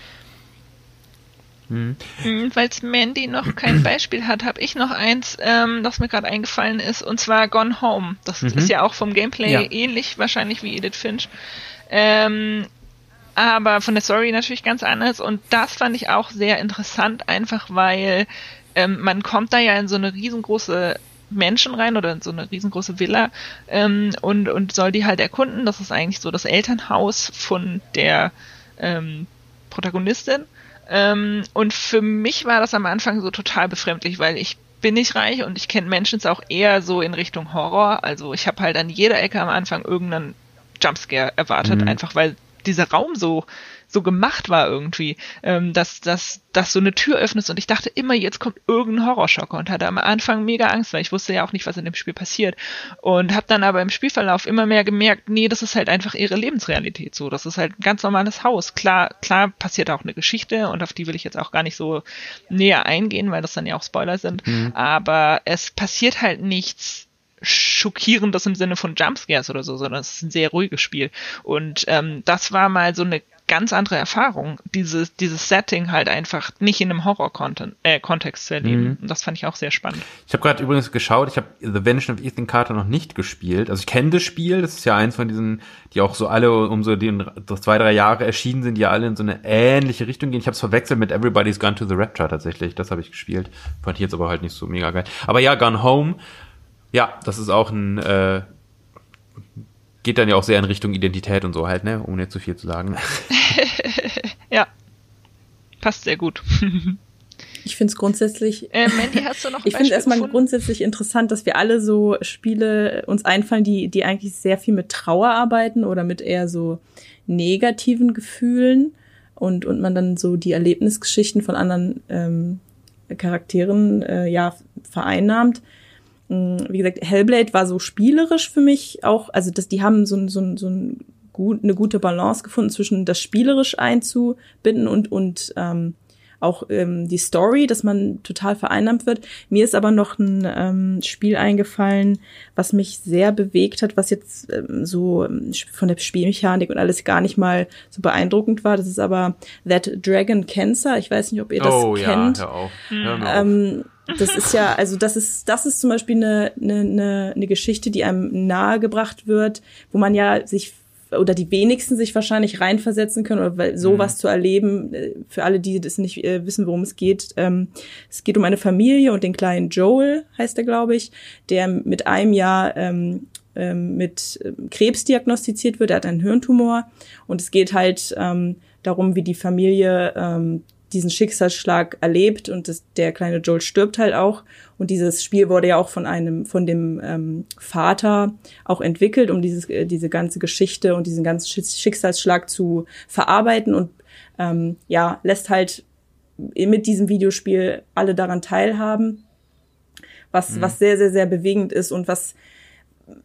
Weil Mandy noch kein Beispiel hat, habe ich noch eins, ähm, das mir gerade eingefallen ist, und zwar Gone Home. Das ist ja auch vom Gameplay Ja. ähnlich wahrscheinlich wie Edith Finch. Ähm, aber von der Story natürlich ganz anders. Und das fand ich auch sehr interessant, einfach weil ähm, man kommt da ja in so eine riesengroße Menschen rein oder in so eine riesengroße Villa ähm, und, und soll die halt erkunden. Das ist eigentlich so das Elternhaus von der ähm, Protagonistin. Ähm, und für mich war das am Anfang so total befremdlich, weil ich bin nicht reich und ich kenne Menschen auch eher so in Richtung Horror. Also ich habe halt an jeder Ecke am Anfang irgendeinen Jumpscare erwartet, einfach weil dieser Raum so so gemacht war irgendwie, ähm, dass, dass, dass so eine Tür öffnest und ich dachte immer, jetzt kommt irgendein Horrorschocker und hatte am Anfang mega Angst, weil ich wusste ja auch nicht, was in dem Spiel passiert und habe dann aber im Spielverlauf immer mehr gemerkt, nee, das ist halt einfach ihre Lebensrealität so, das ist halt ein ganz normales Haus. Klar, klar passiert auch eine Geschichte und auf die will ich jetzt auch gar nicht so näher eingehen, weil das dann ja auch Spoiler sind, aber es passiert halt nichts schockierendes im Sinne von Jumpscares oder so, sondern es ist ein sehr ruhiges Spiel. Und ähm, das war mal so eine ganz andere Erfahrung, dieses, dieses Setting halt einfach nicht in einem Horror-Kontext äh, Kontext zu erleben. Und das fand ich auch sehr spannend. Ich habe gerade übrigens geschaut, ich habe The Vanishing of Ethan Carter noch nicht gespielt. Also ich kenne das Spiel, das ist ja eins von diesen, die auch so alle um so die zwei, drei Jahre erschienen sind, die alle in so eine ähnliche Richtung gehen. Ich habe es verwechselt mit Everybody's Gone to the Rapture tatsächlich. Das habe ich gespielt. Fand ich jetzt aber halt nicht so mega geil. Aber ja, Gone Home, ja, das ist auch ein, äh, geht dann ja auch sehr in Richtung Identität und so halt, ne? Ohne jetzt zu viel zu sagen. Ja. Passt sehr gut. Ich finde es grundsätzlich äh, Mandy, hast du noch Ich finde erstmal gefunden? grundsätzlich interessant, dass wir alle so Spiele uns einfallen, die, die eigentlich sehr viel mit Trauer arbeiten oder mit eher so negativen Gefühlen und, und man dann so die Erlebnisgeschichten von anderen ähm, Charakteren äh, ja vereinnahmt. Mm, Wie gesagt, Hellblade war so spielerisch für mich auch, also dass die haben so, ein- so, ein- so ein gut, eine gute Balance gefunden zwischen das spielerisch einzubinden und, und ähm, auch ähm, die Story, dass man total vereinnahmt wird. Mir ist aber noch ein ähm, Spiel eingefallen, was mich sehr bewegt hat, was jetzt ähm, so ähm, von der Spielmechanik und alles gar nicht mal so beeindruckend war. Das ist aber That Dragon Cancer. Ich weiß nicht, ob ihr das oh, kennt. Ja, hör auf. Hör mir auf. Ähm, das ist ja, also das ist, das ist zum Beispiel eine, eine, eine, Geschichte, die einem nahegebracht wird, wo man ja sich oder die wenigsten sich wahrscheinlich reinversetzen können oder weil sowas zu erleben, für alle, die das nicht äh, wissen, worum es geht. Ähm, es geht um eine Familie und den kleinen Joel, heißt er, glaube ich, der mit einem Jahr ähm, ähm, mit ähm, Krebs diagnostiziert wird. Er hat einen Hirntumor und es geht halt ähm, darum, wie die Familie ähm, diesen Schicksalsschlag erlebt und das, der kleine Joel stirbt halt auch. Und dieses Spiel wurde ja auch von einem, von dem ähm, Vater auch entwickelt, um dieses, äh, diese ganze Geschichte und diesen ganzen Schick- Schicksalsschlag zu verarbeiten und ähm, ja, lässt halt mit diesem Videospiel alle daran teilhaben, was, was sehr, sehr, sehr bewegend ist und was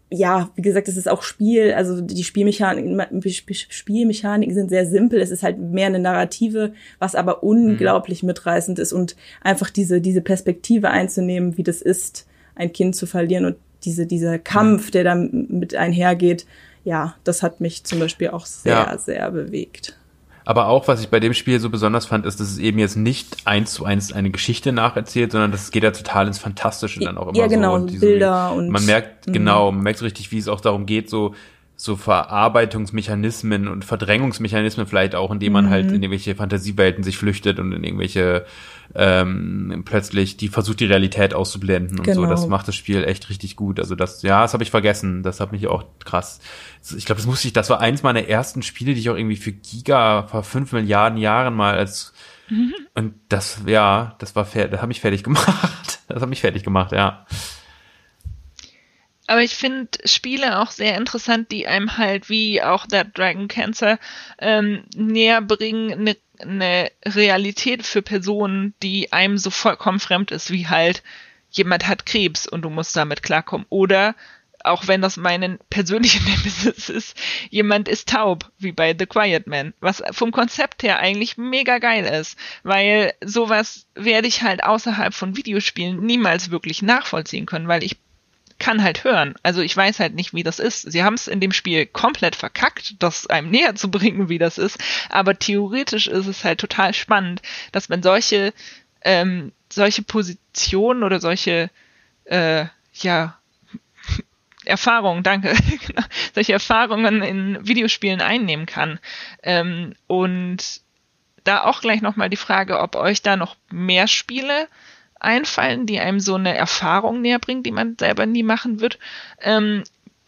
ja, wie gesagt, es ist auch Spiel, also die Spielmechaniken, Spielmechaniken sind sehr simpel. Es ist halt mehr eine Narrative, was aber unglaublich mitreißend ist und einfach diese, diese Perspektive einzunehmen, wie das ist, ein Kind zu verlieren und diese, dieser Kampf, der da mit einhergeht. Ja, das hat mich zum Beispiel auch sehr, Ja. sehr bewegt. Aber auch, was ich bei dem Spiel so besonders fand, ist, dass es eben jetzt nicht eins zu eins eine Geschichte nacherzählt, sondern das geht ja total ins Fantastische dann auch immer Ja, genau, so. Und Bilder und- Man merkt, Mhm. genau, man merkt so richtig, wie es auch darum geht, so, so Verarbeitungsmechanismen und Verdrängungsmechanismen vielleicht auch, indem man Mhm. halt in irgendwelche Fantasiewelten sich flüchtet und in irgendwelche ähm, plötzlich die versucht die Realität auszublenden und so. Genau. Das macht das Spiel echt richtig gut. Also das, ja, das habe ich vergessen. Das hat mich auch krass. Ich glaube, das musste ich, das war eins meiner ersten Spiele, die ich auch irgendwie für Giga vor fünf Milliarden Jahren mal als und das, ja, das war fair, das hat mich fertig gemacht. Das hat mich fertig gemacht, ja. Aber ich finde Spiele auch sehr interessant, die einem halt wie auch That Dragon Cancer ähm, näher bringen, eine ne Realität für Personen, die einem so vollkommen fremd ist, wie halt jemand hat Krebs und du musst damit klarkommen. Oder auch wenn das meine persönliche Nemesis ist, jemand ist taub, wie bei The Quiet Man, was vom Konzept her eigentlich mega geil ist, weil sowas werde ich halt außerhalb von Videospielen niemals wirklich nachvollziehen können, weil ich kann halt hören. Also ich weiß halt nicht, wie das ist. Sie haben es in dem Spiel komplett verkackt, das einem näher zu bringen, wie das ist. Aber theoretisch ist es halt total spannend, dass wenn solche ähm, solche Positionen oder solche äh, ja Erfahrungen, danke, genau, solche Erfahrungen in Videospielen einnehmen kann. Ähm, und da auch gleich nochmal die Frage, ob euch da noch mehr Spiele einfallen, die einem so eine Erfahrung näher bringen, die man selber nie machen wird. Ähm,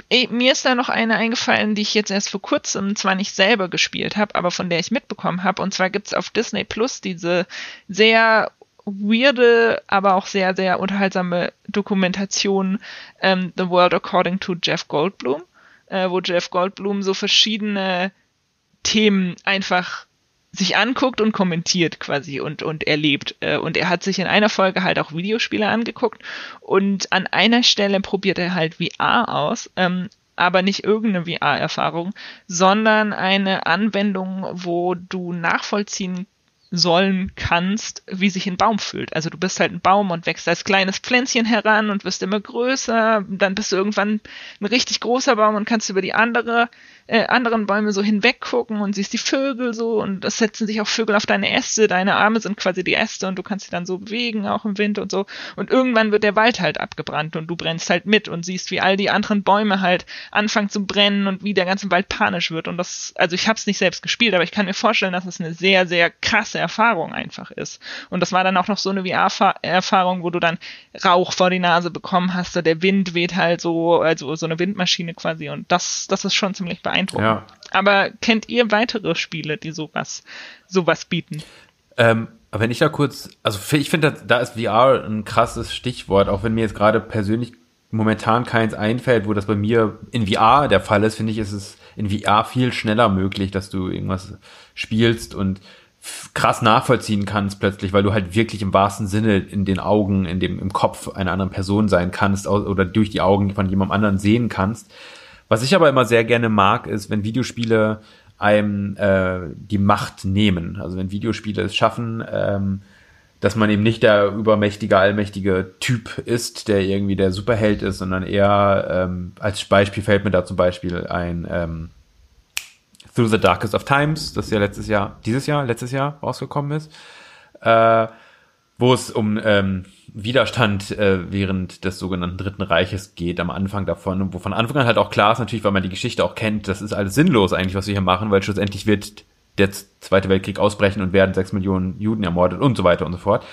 eh, mir ist da noch eine eingefallen, die ich jetzt erst vor kurzem zwar nicht selber gespielt habe, aber von der ich mitbekommen habe. Und zwar gibt's auf Disney Plus diese sehr weirde, aber auch sehr, sehr unterhaltsame Dokumentation ähm, The World According to Jeff Goldblum, äh, wo Jeff Goldblum so verschiedene Themen einfach sich anguckt und kommentiert quasi und, und erlebt. Äh, Und er hat sich in einer Folge halt auch Videospiele angeguckt und an einer Stelle probiert er halt VR aus, ähm, aber nicht irgendeine VR-Erfahrung, sondern eine Anwendung, wo du nachvollziehen sollen kannst, wie sich ein Baum fühlt. Also du bist halt ein Baum und wächst als kleines Pflänzchen heran und wirst immer größer, dann bist du irgendwann ein richtig großer Baum und kannst über die andere, äh, anderen Bäume so hinweggucken und siehst die Vögel so und es setzen sich auch Vögel auf deine Äste, deine Arme sind quasi die Äste und du kannst sie dann so bewegen, auch im Wind und so. Und irgendwann wird der Wald halt abgebrannt und du brennst halt mit und siehst, wie all die anderen Bäume halt anfangen zu brennen und wie der ganze Wald panisch wird. Und das, also ich habe es nicht selbst gespielt, aber ich kann mir vorstellen, dass es eine sehr, sehr krasse Erfahrung einfach ist. Und das war dann auch noch so eine VR-Erfahrung, wo du dann Rauch vor die Nase bekommen hast, so der Wind weht halt so, also so eine Windmaschine quasi. Und das, das ist schon ziemlich beeindruckend. Ja. Aber kennt ihr weitere Spiele, die sowas, sowas bieten? Ähm, aber wenn ich da kurz, also ich finde, da- ist VR ein krasses Stichwort, auch wenn mir jetzt gerade persönlich momentan keins einfällt, wo das bei mir in VR der Fall ist, finde ich, ist es in VR viel schneller möglich, dass du irgendwas spielst und krass nachvollziehen kannst plötzlich, weil du halt wirklich im wahrsten Sinne in den Augen, in dem, im Kopf einer anderen Person sein kannst oder durch die Augen von jemandem anderen sehen kannst. Was ich aber immer sehr gerne mag, ist, wenn Videospiele einem äh, die Macht nehmen. Also wenn Videospiele es schaffen, ähm, dass man eben nicht der übermächtige, allmächtige Typ ist, der irgendwie der Superheld ist, sondern eher ähm, als Beispiel fällt mir da zum Beispiel ein ähm, Through the Darkest of Times, das ja letztes Jahr, dieses Jahr, letztes Jahr rausgekommen ist, äh, wo es um ähm, Widerstand äh, während des sogenannten Dritten Reiches geht, am Anfang davon, und wo von Anfang an halt auch klar ist, natürlich, weil man die Geschichte auch kennt, das ist alles sinnlos eigentlich, was wir hier machen, weil schlussendlich wird der Zweite Weltkrieg ausbrechen und werden sechs Millionen Juden ermordet und so weiter und so fort.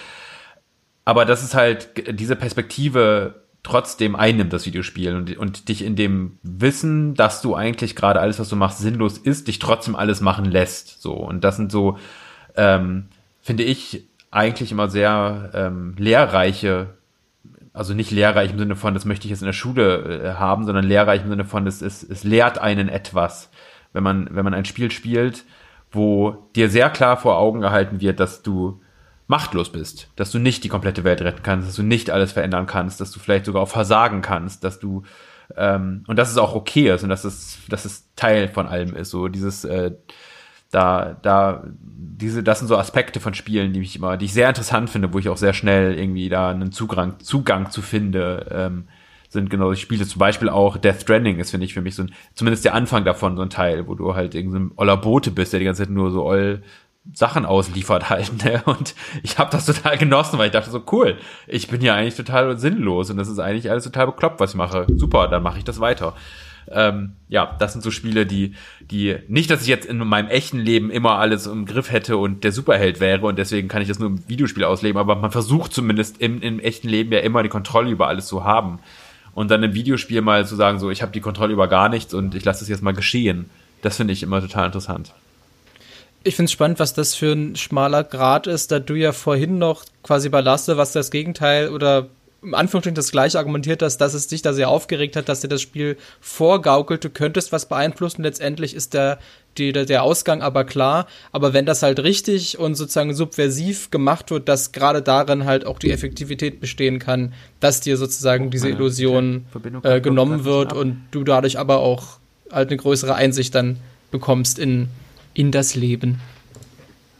Aber das ist halt diese Perspektive trotzdem einnimmt, das Videospiel und, und dich in dem Wissen, dass du eigentlich gerade alles, was du machst, sinnlos ist, dich trotzdem alles machen lässt. So. Und das sind so, ähm, finde ich, eigentlich immer sehr ähm, lehrreiche, also nicht lehrreich im Sinne von, das möchte ich jetzt in der Schule äh, haben, sondern lehrreich im Sinne von, es, es, es lehrt einen etwas. Wenn man, wenn man ein Spiel spielt, wo dir sehr klar vor Augen gehalten wird, dass du machtlos bist, dass du nicht die komplette Welt retten kannst, dass du nicht alles verändern kannst, dass du vielleicht sogar auch versagen kannst, dass du ähm, und dass es auch okay ist und dass es, dass es Teil von allem ist. So dieses äh, da, da, diese, das sind so Aspekte von Spielen, die ich immer, die ich sehr interessant finde, wo ich auch sehr schnell irgendwie da einen Zugang, Zugang zu finde. Ähm, sind genau die Spiele. Zum Beispiel auch Death Stranding ist, finde ich, für mich so ein, zumindest der Anfang davon so ein Teil, wo du halt irgendwie so oller Bote bist, der die ganze Zeit nur so oll Sachen ausliefert halt. Ne? Und ich habe das total genossen, weil ich dachte so, cool, ich bin ja eigentlich total sinnlos und das ist eigentlich alles total bekloppt, was ich mache. Super, dann mache ich das weiter. Ähm, ja, das sind so Spiele, die, die nicht, dass ich jetzt in meinem echten Leben immer alles im Griff hätte und der Superheld wäre und deswegen kann ich das nur im Videospiel ausleben, aber man versucht zumindest im, im echten Leben ja immer die Kontrolle über alles zu haben und dann im Videospiel mal zu sagen, so ich habe die Kontrolle über gar nichts und ich lasse es jetzt mal geschehen. Das finde ich immer total interessant. Ich finde es spannend, was das für ein schmaler Grad ist, da du ja vorhin noch quasi bei Lasse, was das Gegenteil oder im Anführungsstrichen das gleiche argumentiert hast, dass es dich da sehr aufgeregt hat, dass dir das Spiel vorgaukelt, du könntest was beeinflussen. Letztendlich ist der, die, der Ausgang aber klar. Aber wenn das halt richtig und sozusagen subversiv gemacht wird, dass gerade darin halt auch die Effektivität bestehen kann, dass dir sozusagen diese Illusion äh, genommen wird und du dadurch aber auch halt eine größere Einsicht dann bekommst in, in das Leben.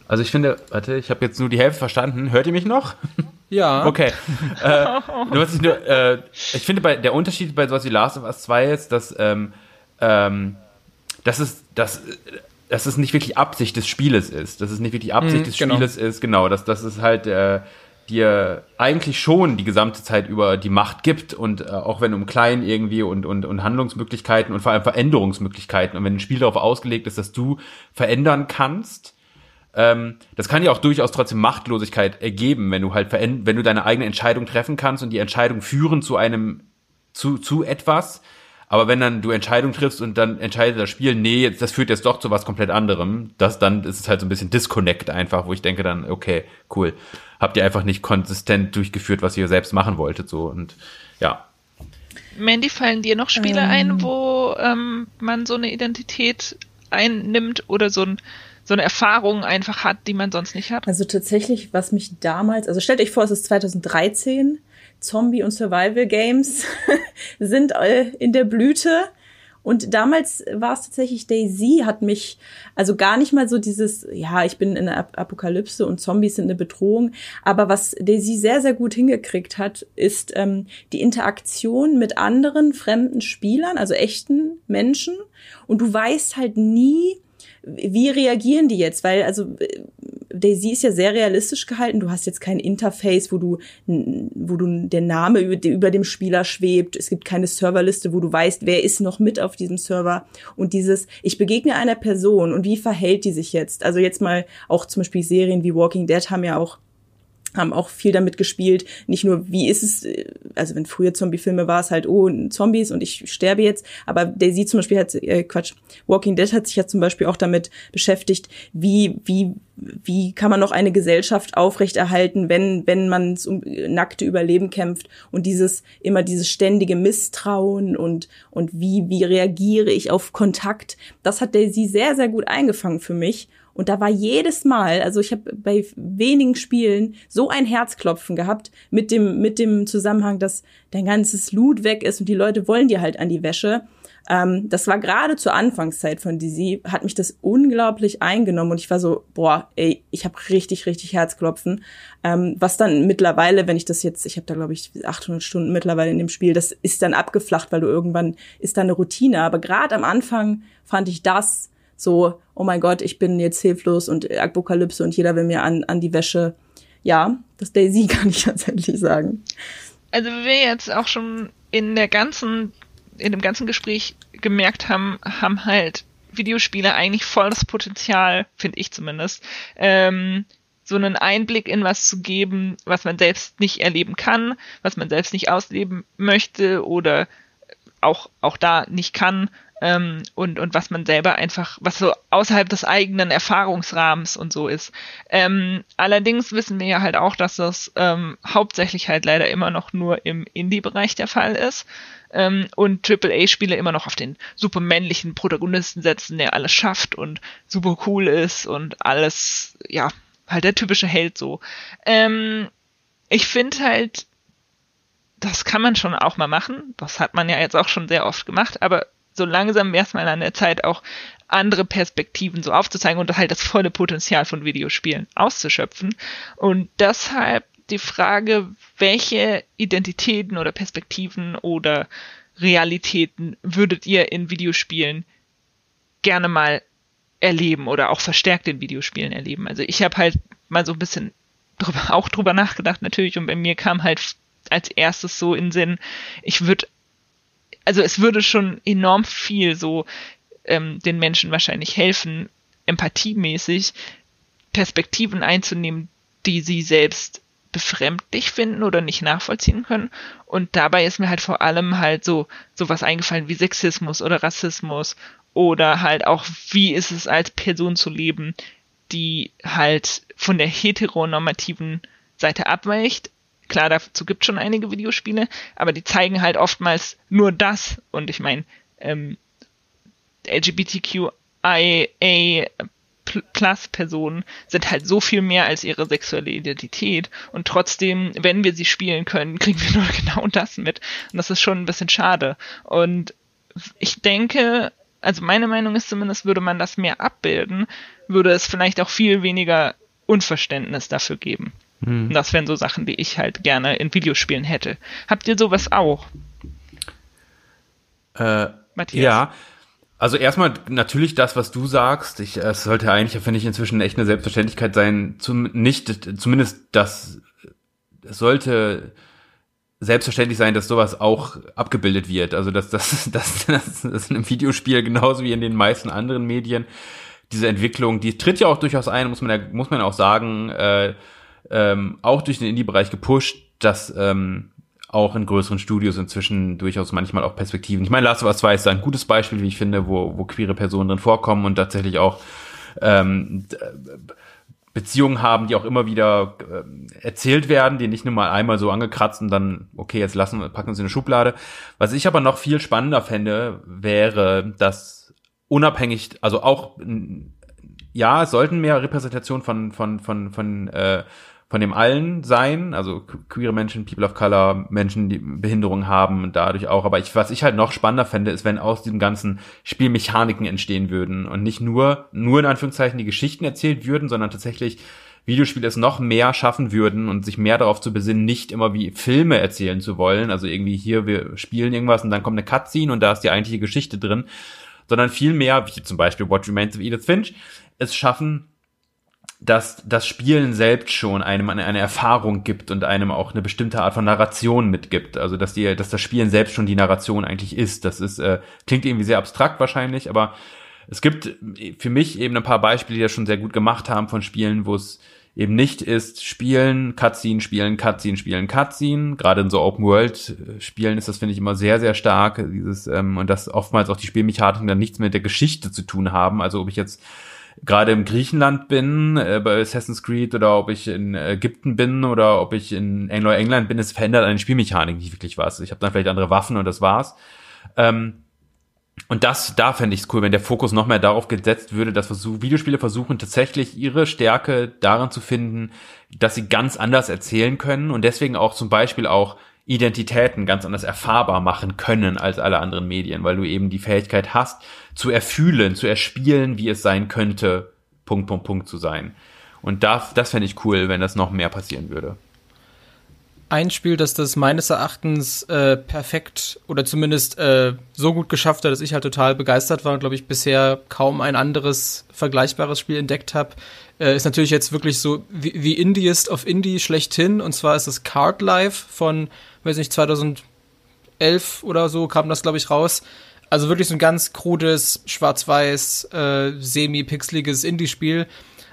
Also ich finde, warte, ich habe jetzt nur die Hälfte verstanden. Hört ihr mich noch? Ja. Okay. äh, nur, was ich, nur, äh, ich finde, bei, der Unterschied bei sowas wie Last of Us 2 ist, dass, ähm, ähm, dass, es, dass, dass es nicht wirklich Absicht des Spieles ist. Dass es nicht wirklich Absicht mhm, des genau. Spieles ist, genau. Dass, dass es halt äh, dir eigentlich schon die gesamte Zeit über die Macht gibt und äh, auch wenn um klein irgendwie und, und, und Handlungsmöglichkeiten und vor allem Veränderungsmöglichkeiten und wenn ein Spiel darauf ausgelegt ist, dass du verändern kannst, ähm, das kann ja auch durchaus trotzdem Machtlosigkeit ergeben, wenn du halt wenn du deine eigene Entscheidung treffen kannst und die Entscheidung führen zu einem, zu, zu etwas. Aber wenn dann du Entscheidung triffst und dann entscheidet das Spiel, nee, das führt jetzt doch zu was komplett anderem, das dann ist es halt so ein bisschen Disconnect einfach, wo ich denke dann, okay, cool, habt ihr einfach nicht konsistent durchgeführt, was ihr selbst machen wolltet, so und ja. Mandy, fallen dir noch Spiele ähm. ein, wo ähm, man so eine Identität einnimmt oder so ein so eine Erfahrung einfach hat, die man sonst nicht hat? Also tatsächlich, was mich damals, also stellt euch vor, es ist 2013, Zombie- und Survival-Games sind in der Blüte. Und damals war es tatsächlich Daisy, hat mich, also gar nicht mal so dieses, ja, ich bin in der Apokalypse und Zombies sind eine Bedrohung. Aber was Daisy sehr, sehr gut hingekriegt hat, ist ähm, die Interaktion mit anderen fremden Spielern, also echten Menschen. Und du weißt halt nie, wie reagieren die jetzt? Weil, also, Daisy ist ja sehr realistisch gehalten. Du hast jetzt kein Interface, wo du, wo du der Name über, über dem Spieler schwebt. Es gibt keine Serverliste, wo du weißt, wer ist noch mit auf diesem Server. Und dieses, ich begegne einer Person und wie verhält die sich jetzt? Also jetzt mal auch zum Beispiel Serien wie Walking Dead haben ja auch haben auch viel damit gespielt. Nicht nur, wie ist es, äh, also wenn früher Zombie-Filme war es halt, oh, Zombies und ich sterbe jetzt. Aber Daisy zum Beispiel hat, äh, Quatsch, Walking Dead hat sich ja zum Beispiel auch damit beschäftigt, wie, wie, wie kann man noch eine Gesellschaft aufrechterhalten, wenn, wenn man um nackte Überleben kämpft und dieses, immer dieses ständige Misstrauen und, und wie, wie reagiere ich auf Kontakt. Das hat Daisy sehr, sehr gut eingefangen für mich. Und da war jedes Mal, also ich habe bei wenigen Spielen so ein Herzklopfen gehabt mit dem mit dem Zusammenhang, dass dein ganzes Loot weg ist und die Leute wollen dir halt an die Wäsche. Ähm, das war gerade zur Anfangszeit von DC, hat mich das unglaublich eingenommen und ich war so, boah, ey, ich habe richtig, richtig Herzklopfen. Ähm, was dann mittlerweile, wenn ich das jetzt, ich habe da glaube ich 800 Stunden mittlerweile in dem Spiel, das ist dann abgeflacht, weil du irgendwann ist da eine Routine. Aber gerade am Anfang fand ich das so, oh mein Gott, ich bin jetzt hilflos und Apokalypse und jeder will mir an, an die Wäsche. Ja, das Daisy kann ich tatsächlich sagen. Also wie wir jetzt auch schon in der ganzen in dem ganzen Gespräch gemerkt haben, haben halt Videospiele eigentlich voll das Potenzial, finde ich zumindest, ähm, so einen Einblick in was zu geben, was man selbst nicht erleben kann, was man selbst nicht ausleben möchte oder auch, auch da nicht kann ähm, und, und was man selber einfach, was so außerhalb des eigenen Erfahrungsrahmens und so ist. Ähm, allerdings wissen wir ja halt auch, dass das ähm, hauptsächlich halt leider immer noch nur im Indie-Bereich der Fall ist ähm, und AAA-Spiele immer noch auf den super männlichen Protagonisten setzen, der alles schafft und super cool ist und alles, ja, halt der typische Held so. Ähm, ich finde halt, das kann man schon auch mal machen. Das hat man ja jetzt auch schon sehr oft gemacht, aber so langsam wäre es mal an der Zeit, auch andere Perspektiven so aufzuzeigen und halt das volle Potenzial von Videospielen auszuschöpfen. Und deshalb die Frage, welche Identitäten oder Perspektiven oder Realitäten würdet ihr in Videospielen gerne mal erleben oder auch verstärkt in Videospielen erleben? Also ich habe halt mal so ein bisschen drüber, auch drüber nachgedacht natürlich und bei mir kam halt als erstes so in Sinn, ich würde also es würde schon enorm viel so ähm, den Menschen wahrscheinlich helfen, empathiemäßig Perspektiven einzunehmen, die sie selbst befremdlich finden oder nicht nachvollziehen können. Und dabei ist mir halt vor allem halt so sowas eingefallen wie Sexismus oder Rassismus oder halt auch, wie ist es als Person zu leben, die halt von der heteronormativen Seite abweicht, Klar, dazu gibt schon einige Videospiele, aber die zeigen halt oftmals nur das. Und ich meine, ähm, LGBTQIA Plus Personen sind halt so viel mehr als ihre sexuelle Identität und trotzdem, wenn wir sie spielen können, kriegen wir nur genau das mit und das ist schon ein bisschen schade und ich denke, also meine Meinung ist zumindest, würde man das mehr abbilden, würde es vielleicht auch viel weniger Unverständnis dafür geben. Hm. Das wären so Sachen, die ich halt gerne in Videospielen hätte. Habt ihr sowas auch? Äh, Matthias? Ja. Also erstmal natürlich das, was du sagst. Ich, es sollte eigentlich, finde ich, inzwischen echt eine Selbstverständlichkeit sein. Zum, nicht, zumindest das es sollte selbstverständlich sein, dass sowas auch abgebildet wird. Also dass das, das, das, das in einem Videospiel genauso wie in den meisten anderen Medien diese Entwicklung, die tritt ja auch durchaus ein, muss man ja, muss man auch sagen. Äh, ähm, auch durch den Indie-Bereich gepusht, dass ähm, auch in größeren Studios inzwischen durchaus manchmal auch Perspektiven. Ich meine, Last of Us 2 ist da ein gutes Beispiel, wie ich finde, wo, wo queere Personen drin vorkommen und tatsächlich auch ähm, Beziehungen haben, die auch immer wieder äh, erzählt werden, die nicht nur mal einmal so angekratzt und dann, okay, jetzt lassen wir, packen wir sie in eine Schublade. Was ich aber noch viel spannender fände, wäre, dass unabhängig, also auch, ja, es sollten mehr Repräsentationen von, von, von, von äh, von dem allen sein, also queere Menschen, People of Color, Menschen, die Behinderungen haben und dadurch auch. Aber ich, was ich halt noch spannender fände, ist, wenn aus diesem ganzen Spielmechaniken entstehen würden und nicht nur, nur in Anführungszeichen die Geschichten erzählt würden, sondern tatsächlich Videospiele es noch mehr schaffen würden und sich mehr darauf zu besinnen, nicht immer wie Filme erzählen zu wollen. Also irgendwie hier, wir spielen irgendwas und dann kommt eine Cutscene und da ist die eigentliche Geschichte drin, sondern viel mehr, wie zum Beispiel What Remains of Edith Finch, es schaffen, dass das Spielen selbst schon einem eine, Erfahrung gibt und einem auch eine bestimmte Art von Narration mitgibt. Also dass die, dass das Spielen selbst schon die Narration eigentlich ist. Das ist äh, klingt irgendwie sehr abstrakt wahrscheinlich, aber es gibt für mich eben ein paar Beispiele, die das schon sehr gut gemacht haben von Spielen, wo es eben nicht ist, spielen, Cutscene, spielen, Cutscene, spielen, Cutscene. Gerade in so Open-World-Spielen ist das, finde ich, immer sehr, sehr stark. Dieses, ähm, und dass oftmals auch die Spielmechaniken dann nichts mit der Geschichte zu tun haben. Also ob ich jetzt gerade im Griechenland bin, äh, bei Assassin's Creed oder ob ich in Ägypten bin oder ob ich in Anglo-England bin, es verändert eine Spielmechanik nicht wirklich was. Ich habe dann vielleicht andere Waffen und das war's. Ähm, und das, da fände ich es cool, wenn der Fokus noch mehr darauf gesetzt würde, dass versuch, Videospiele versuchen tatsächlich ihre Stärke daran zu finden, dass sie ganz anders erzählen können und deswegen auch zum Beispiel auch Identitäten ganz anders erfahrbar machen können als alle anderen Medien, weil du eben die Fähigkeit hast, zu erfühlen, zu erspielen, wie es sein könnte, Punkt, Punkt, Punkt zu sein. Und das, das fände ich cool, wenn das noch mehr passieren würde. Ein Spiel, das das meines Erachtens äh, perfekt oder zumindest äh, so gut geschafft hat, dass ich halt total begeistert war und glaube ich bisher kaum ein anderes vergleichbares Spiel entdeckt habe, äh, ist natürlich jetzt wirklich so wie, wie Indiest of Indie schlechthin. Und zwar ist es Card Life von, weiß nicht, 2011 oder so kam das, glaube ich, raus. Also wirklich so ein ganz krudes, schwarz-weiß, äh, semi-pixeliges Indie-Spiel.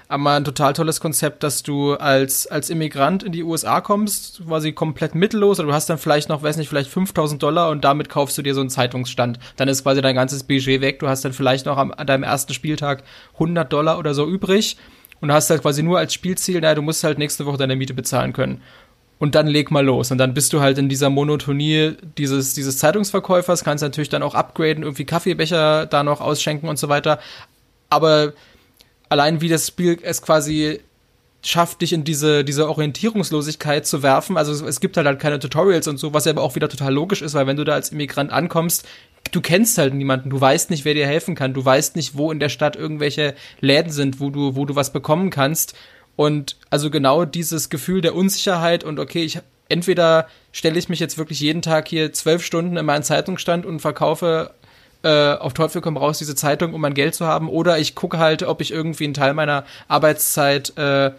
Aber ein total tolles Konzept, dass du als, als Immigrant in die USA kommst, quasi komplett mittellos, oder du hast dann vielleicht noch, weiß nicht, vielleicht 5000 Dollar und damit kaufst du dir so einen Zeitungsstand. Dann ist quasi dein ganzes Budget weg. Du hast dann vielleicht noch am, an deinem ersten Spieltag 100 Dollar oder so übrig und hast halt quasi nur als Spielziel, naja, du musst halt nächste Woche deine Miete bezahlen können. Und dann leg mal los. Und dann bist du halt in dieser Monotonie dieses, dieses Zeitungsverkäufers, kannst natürlich dann auch upgraden, irgendwie Kaffeebecher da noch ausschenken und so weiter. Aber allein wie das Spiel es quasi schafft, dich in diese, diese Orientierungslosigkeit zu werfen. Also es gibt halt, halt keine Tutorials und so, was ja aber auch wieder total logisch ist, weil wenn du da als Immigrant ankommst, du kennst halt niemanden, du weißt nicht, wer dir helfen kann, du weißt nicht, wo in der Stadt irgendwelche Läden sind, wo du, wo du was bekommen kannst. Und also genau dieses Gefühl der Unsicherheit und okay, ich entweder stelle ich mich jetzt wirklich jeden Tag hier zwölf Stunden in meinen Zeitungsstand und verkaufe äh, auf Teufel komm raus diese Zeitung, um mein Geld zu haben, oder ich gucke halt, ob ich irgendwie einen Teil meiner Arbeitszeit äh,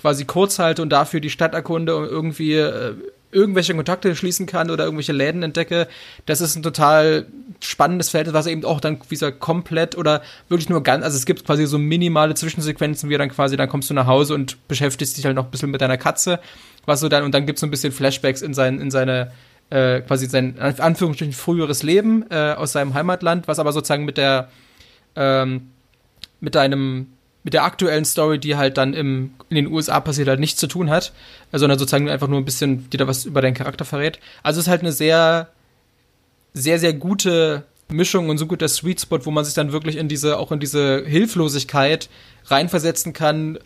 quasi kurz halte und dafür die Stadt erkunde und irgendwie äh, irgendwelche Kontakte schließen kann oder irgendwelche Läden entdecke. Das ist ein total spannendes Feld, was eben auch dann wie gesagt komplett oder wirklich nur ganz, also es gibt quasi so minimale Zwischensequenzen, wie dann quasi, dann kommst du nach Hause und beschäftigst dich halt noch ein bisschen mit deiner Katze, was so dann, und dann gibt's so ein bisschen Flashbacks in sein, in seine, äh, quasi sein, Anführungsstrichen, früheres Leben äh, aus seinem Heimatland, was aber sozusagen mit der, ähm, mit deinem mit der aktuellen Story, die halt dann im, in den USA passiert, halt nichts zu tun hat, sondern sozusagen einfach nur ein bisschen dir da was über deinen Charakter verrät. Also es ist halt eine sehr, sehr, sehr gute Mischung und so gut der Sweet Spot, wo man sich dann wirklich in diese, auch in diese Hilflosigkeit reinversetzen kann,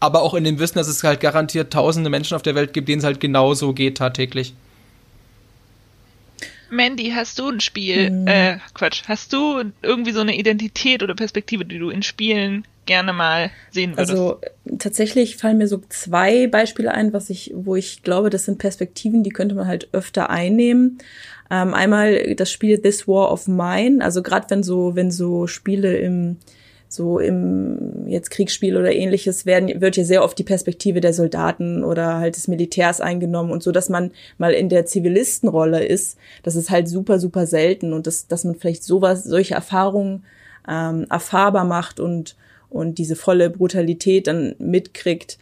aber auch in dem Wissen, dass es halt garantiert tausende Menschen auf der Welt gibt, denen es halt genauso geht tagtäglich. Mandy, hast du ein Spiel, hm. äh, Quatsch, hast du irgendwie so eine Identität oder Perspektive, die du in Spielen gerne mal sehen würdest? Also tatsächlich fallen mir so zwei Beispiele ein, was ich, wo ich glaube, das sind Perspektiven, die könnte man halt öfter einnehmen. Ähm, einmal das Spiel This War of Mine, also gerade wenn so, wenn so Spiele im so im jetzt Kriegsspiel oder ähnliches werden, wird ja sehr oft die Perspektive der Soldaten oder halt des Militärs eingenommen und so, dass man mal in der Zivilistenrolle ist, das ist halt super, super selten und das, dass man vielleicht sowas, solche Erfahrungen ähm, erfahrbar macht und und diese volle Brutalität dann mitkriegt.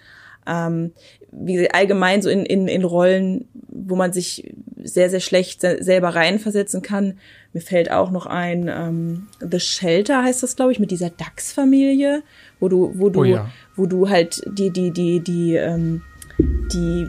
Ähm, wie allgemein so in, in, in Rollen, wo man sich sehr, sehr schlecht selber reinversetzen kann. Mir fällt auch noch ein, ähm, The Shelter heißt das, glaube ich, mit dieser Dachs-Familie, wo du, wo du, oh ja. wo du halt die, die, die, die, ähm, die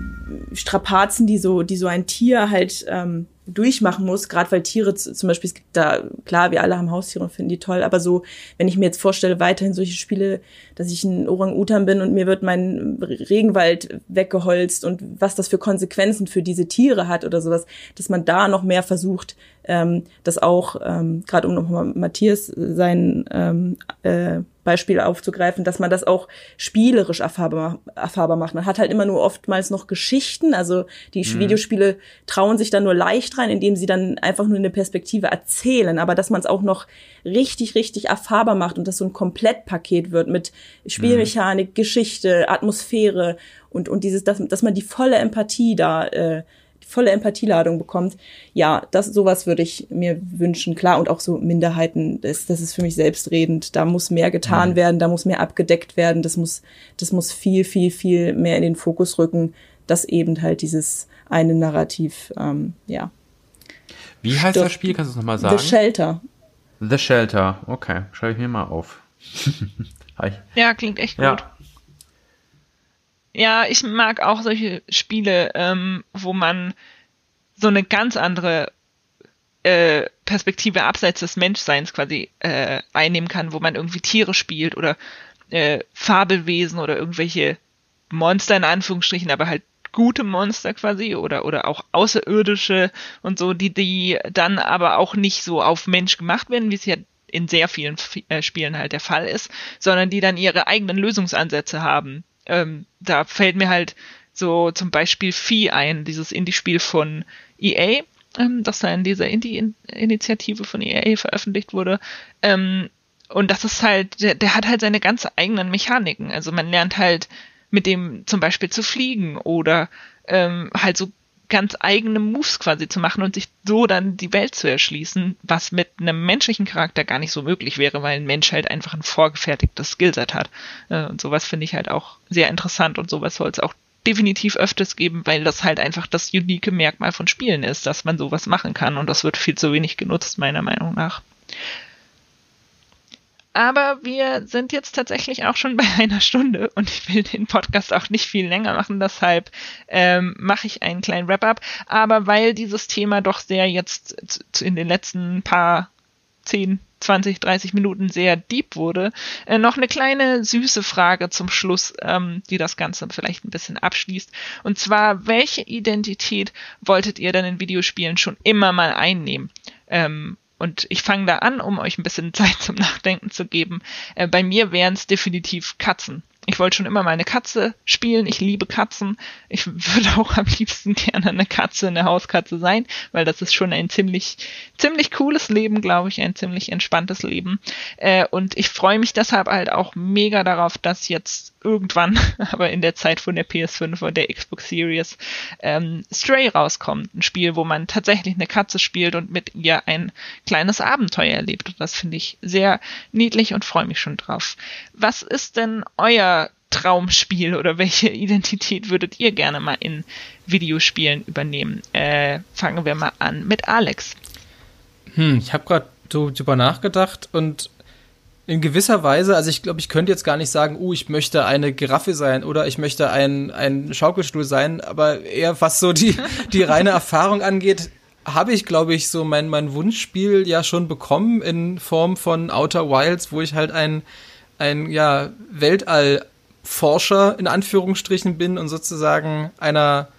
Strapazen, die so, die so ein Tier halt ähm, durchmachen muss, gerade weil Tiere zum Beispiel, es gibt da, klar, wir alle haben Haustiere und finden die toll, aber so, wenn ich mir jetzt vorstelle, weiterhin solche Spiele, dass ich ein Orang-Utan bin und mir wird mein Regenwald weggeholzt und was das für Konsequenzen für diese Tiere hat oder sowas, dass man da noch mehr versucht, ähm, das auch, ähm, gerade um nochmal Matthias sein ähm, äh, Beispiel aufzugreifen, dass man das auch spielerisch erfahrbar, erfahrbar macht. Man hat halt immer nur oftmals noch Geschichten, also die mhm. Videospiele trauen sich dann nur leicht rein, indem sie dann einfach nur eine Perspektive erzählen, aber dass man es auch noch richtig, richtig erfahrbar macht und das so ein Komplettpaket wird mit Spielmechanik, mhm. Geschichte, Atmosphäre und, und dieses, dass, dass man die volle Empathie da äh, volle Empathieladung bekommt. Ja, das sowas würde ich mir wünschen. Klar, und auch so Minderheiten, das, das ist für mich selbstredend. Da muss mehr getan mhm. werden, da muss mehr abgedeckt werden, das muss, das muss viel, viel, viel mehr in den Fokus rücken, dass eben halt dieses eine Narrativ, ähm, ja. Wie heißt das Spiel? Kannst du es nochmal sagen? The Shelter. The Shelter, okay, schreibe ich mir mal auf. Hi. Ja, klingt echt gut. Ja. Ja, ich mag auch solche Spiele, ähm, wo man so eine ganz andere äh, Perspektive abseits des Menschseins quasi äh, einnehmen kann, wo man irgendwie Tiere spielt oder äh, Fabelwesen oder irgendwelche Monster in Anführungsstrichen, aber halt gute Monster quasi oder, oder auch Außerirdische und so, die, die dann aber auch nicht so auf Mensch gemacht werden, wie es ja in sehr vielen äh, Spielen halt der Fall ist, sondern die dann ihre eigenen Lösungsansätze haben. Ähm, da fällt mir halt so zum Beispiel Vieh ein, dieses Indie-Spiel von EA, ähm, das da in dieser Indie-Initiative von EA veröffentlicht wurde. Ähm, und das ist halt, der, der hat halt seine ganz eigenen Mechaniken. Also man lernt halt mit dem zum Beispiel zu fliegen oder ähm, halt so ganz eigene Moves quasi zu machen und sich so dann die Welt zu erschließen, was mit einem menschlichen Charakter gar nicht so möglich wäre, weil ein Mensch halt einfach ein vorgefertigtes Skillset hat. Äh, und sowas finde ich halt auch sehr interessant und sowas soll es auch definitiv öfters geben, weil das halt einfach das unique Merkmal von Spielen ist, dass man sowas machen kann und das wird viel zu wenig genutzt, meiner Meinung nach. Aber wir sind jetzt tatsächlich auch schon bei einer Stunde und ich will den Podcast auch nicht viel länger machen, deshalb ähm, mache ich einen kleinen Wrap-up. Aber weil dieses Thema doch sehr jetzt in den letzten paar 10, 20, 30 Minuten sehr deep wurde, äh, noch eine kleine süße Frage zum Schluss, ähm, die das Ganze vielleicht ein bisschen abschließt. Und zwar, welche Identität wolltet ihr denn in Videospielen schon immer mal einnehmen? Ähm, und ich fange da an, um euch ein bisschen Zeit zum Nachdenken zu geben. Äh, bei mir wären es definitiv Katzen. Ich wollte schon immer mal eine Katze spielen. Ich liebe Katzen. Ich würde auch am liebsten gerne eine Katze, eine Hauskatze sein, weil das ist schon ein ziemlich, ziemlich cooles Leben, glaube ich, ein ziemlich entspanntes Leben. Äh, und ich freue mich deshalb halt auch mega darauf, dass jetzt irgendwann, aber in der Zeit von der PS5 und der Xbox Series, ähm, Stray rauskommt. Ein Spiel, wo man tatsächlich eine Katze spielt und mit ihr ein kleines Abenteuer erlebt. Und das finde ich sehr niedlich und freue mich schon drauf. Was ist denn euer Traumspiel oder welche Identität würdet ihr gerne mal in Videospielen übernehmen? Äh, fangen wir mal an mit Alex. Hm, ich habe gerade so drüber nachgedacht und in gewisser Weise, also ich glaube, ich könnte jetzt gar nicht sagen, uh, ich möchte eine Giraffe sein oder ich möchte ein, ein Schaukelstuhl sein, aber eher was so die, die reine Erfahrung angeht, habe ich, glaube ich, so mein, mein Wunschspiel ja schon bekommen in Form von Outer Wilds, wo ich halt ein, ein ja, Weltallforscher in Anführungsstrichen bin und sozusagen einer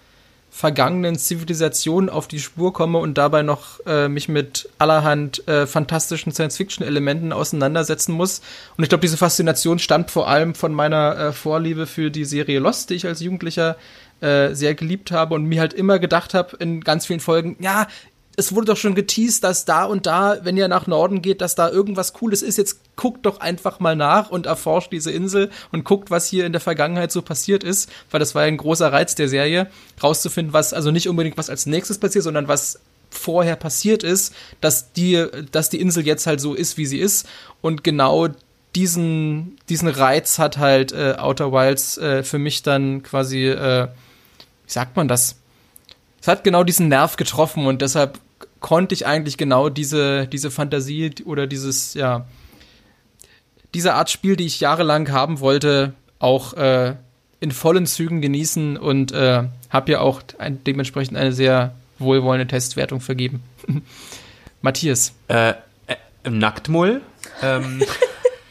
vergangenen Zivilisation auf die Spur komme und dabei noch äh, mich mit allerhand äh, fantastischen Science-Fiction-Elementen auseinandersetzen muss. Und ich glaube, diese Faszination stammt vor allem von meiner äh, Vorliebe für die Serie Lost, die ich als Jugendlicher äh, sehr geliebt habe und mir halt immer gedacht habe in ganz vielen Folgen, ja, es wurde doch schon geteased, dass da und da, wenn ihr nach Norden geht, dass da irgendwas Cooles ist. Jetzt guckt doch einfach mal nach und erforscht diese Insel und guckt, was hier in der Vergangenheit so passiert ist, weil das war ja ein großer Reiz der Serie, rauszufinden, was also nicht unbedingt was als nächstes passiert, sondern was vorher passiert ist, dass die, dass die Insel jetzt halt so ist, wie sie ist. Und genau diesen, diesen Reiz hat halt äh, Outer Wilds äh, für mich dann quasi, äh, wie sagt man das? Es hat genau diesen Nerv getroffen und deshalb konnte ich eigentlich genau diese, diese Fantasie oder dieses, ja, diese Art Spiel, die ich jahrelang haben wollte, auch äh, in vollen Zügen genießen und äh, habe ja auch ein, dementsprechend eine sehr wohlwollende Testwertung vergeben. Matthias. Äh, äh, Nacktmull. Ähm,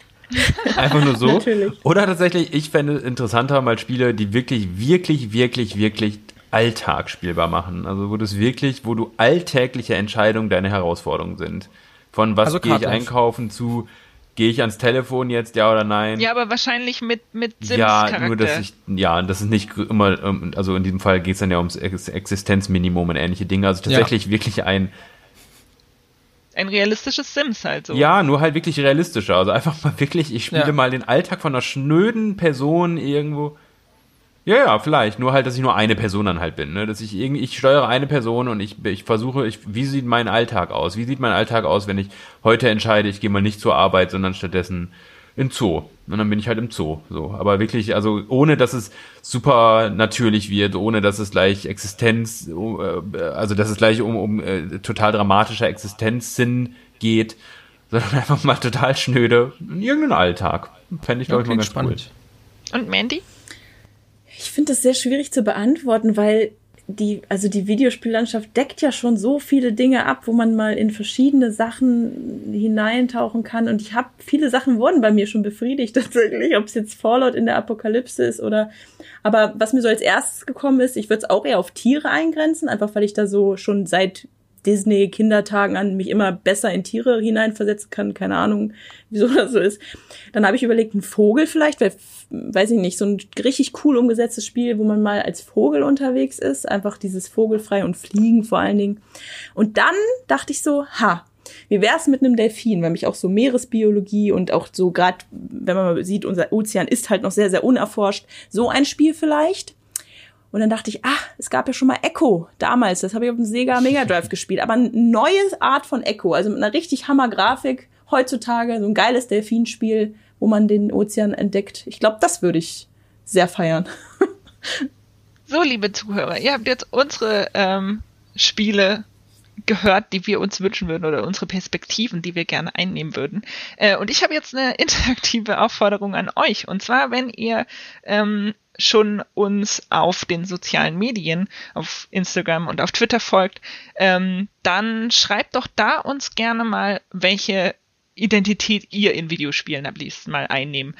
einfach nur so. Natürlich. Oder tatsächlich, ich fände es interessanter, mal Spiele, die wirklich, wirklich, wirklich, wirklich Alltag spielbar machen. Also wo das wirklich, wo du alltägliche Entscheidungen deine Herausforderungen sind. Von was also gehe ich einkaufen zu gehe ich ans Telefon jetzt, ja oder nein? Ja, aber wahrscheinlich mit, mit Sims Ja, nur dass ich, ja, das ist nicht immer, ähm, also in diesem Fall geht es dann ja ums Existenzminimum und ähnliche Dinge. Also tatsächlich ja. wirklich ein ein realistisches Sims halt so. Ja, nur halt wirklich realistischer. Also einfach mal wirklich, ich spiele ja. mal den Alltag von einer schnöden Person irgendwo. Ja, ja, vielleicht. Nur halt, dass ich nur eine Person dann halt bin. Ne? Dass ich irgendwie, ich steuere eine Person und ich, ich versuche, ich, wie sieht mein Alltag aus? Wie sieht mein Alltag aus, wenn ich heute entscheide, ich gehe mal nicht zur Arbeit, sondern stattdessen in Zoo. Und dann bin ich halt im Zoo. So. Aber wirklich, also ohne dass es super natürlich wird, ohne dass es gleich Existenz, äh, also dass es gleich um, um äh, total dramatischer Existenzsinn geht, sondern einfach mal total schnöde in irgendeinen Alltag. Fände ich, glaube ich, mal ganz spannend. cool. Und Mandy? Finde das sehr schwierig zu beantworten, weil die, also die Videospiellandschaft deckt ja schon so viele Dinge ab, wo man mal in verschiedene Sachen hineintauchen kann. Und ich habe viele Sachen wurden bei mir schon befriedigt tatsächlich, ob es jetzt Fallout in der Apokalypse ist oder. Aber was mir so als erstes gekommen ist, ich würde es auch eher auf Tiere eingrenzen, einfach weil ich da so schon seit Disney-Kindertagen an mich immer besser in Tiere hineinversetzen kann. Keine Ahnung, wieso das so ist. Dann habe ich überlegt, ein Vogel vielleicht, weil, weiß ich nicht, so ein richtig cool umgesetztes Spiel, wo man mal als Vogel unterwegs ist. Einfach dieses Vogelfrei und Fliegen vor allen Dingen. Und dann dachte ich so, ha, wie wär's mit einem Delfin, weil mich auch so Meeresbiologie und auch so gerade, wenn man mal sieht, unser Ozean ist halt noch sehr, sehr unerforscht. So ein Spiel vielleicht. Und dann dachte ich, ach, es gab ja schon mal Echo damals. Das habe ich auf dem Sega Mega Drive gespielt. Aber eine neue Art von Echo, also mit einer richtig Hammer-Grafik. Heutzutage so ein geiles Delfinspiel, wo man den Ozean entdeckt. Ich glaube, das würde ich sehr feiern. so, liebe Zuhörer, ihr habt jetzt unsere ähm, Spiele gehört, die wir uns wünschen würden oder unsere Perspektiven, die wir gerne einnehmen würden. Äh, und ich habe jetzt eine interaktive Aufforderung an euch. Und zwar, wenn ihr ähm, schon uns auf den sozialen Medien, auf Instagram und auf Twitter folgt, ähm, dann schreibt doch da uns gerne mal, welche Identität ihr in Videospielen am liebsten mal einnehmen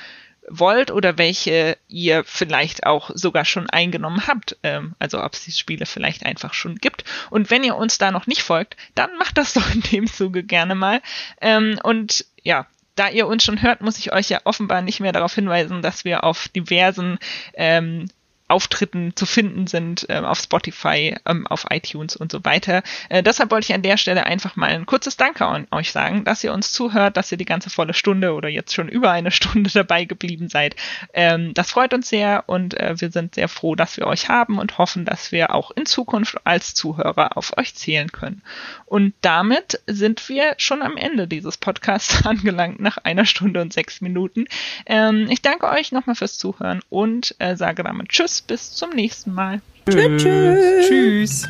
wollt oder welche ihr vielleicht auch sogar schon eingenommen habt. Ähm, also ob es die Spiele vielleicht einfach schon gibt. Und wenn ihr uns da noch nicht folgt, dann macht das doch in dem Zuge gerne mal. Ähm, und ja, da ihr uns schon hört, muss ich euch ja offenbar nicht mehr darauf hinweisen, dass wir auf diversen ähm, Auftritten zu finden sind äh, auf Spotify, ähm, auf iTunes und so weiter. Äh, deshalb wollte ich an der Stelle einfach mal ein kurzes Danke an euch sagen, dass ihr uns zuhört, dass ihr die ganze volle Stunde oder jetzt schon über eine Stunde dabei geblieben seid. Ähm, das freut uns sehr und äh, wir sind sehr froh, dass wir euch haben und hoffen, dass wir auch in Zukunft als Zuhörer auf euch zählen können. Und damit sind wir schon am Ende dieses Podcasts angelangt, nach einer Stunde und sechs Minuten. Ähm, ich danke euch nochmal fürs Zuhören und äh, sage damit Tschüss bis zum nächsten Mal. Tschüss. Tschüss.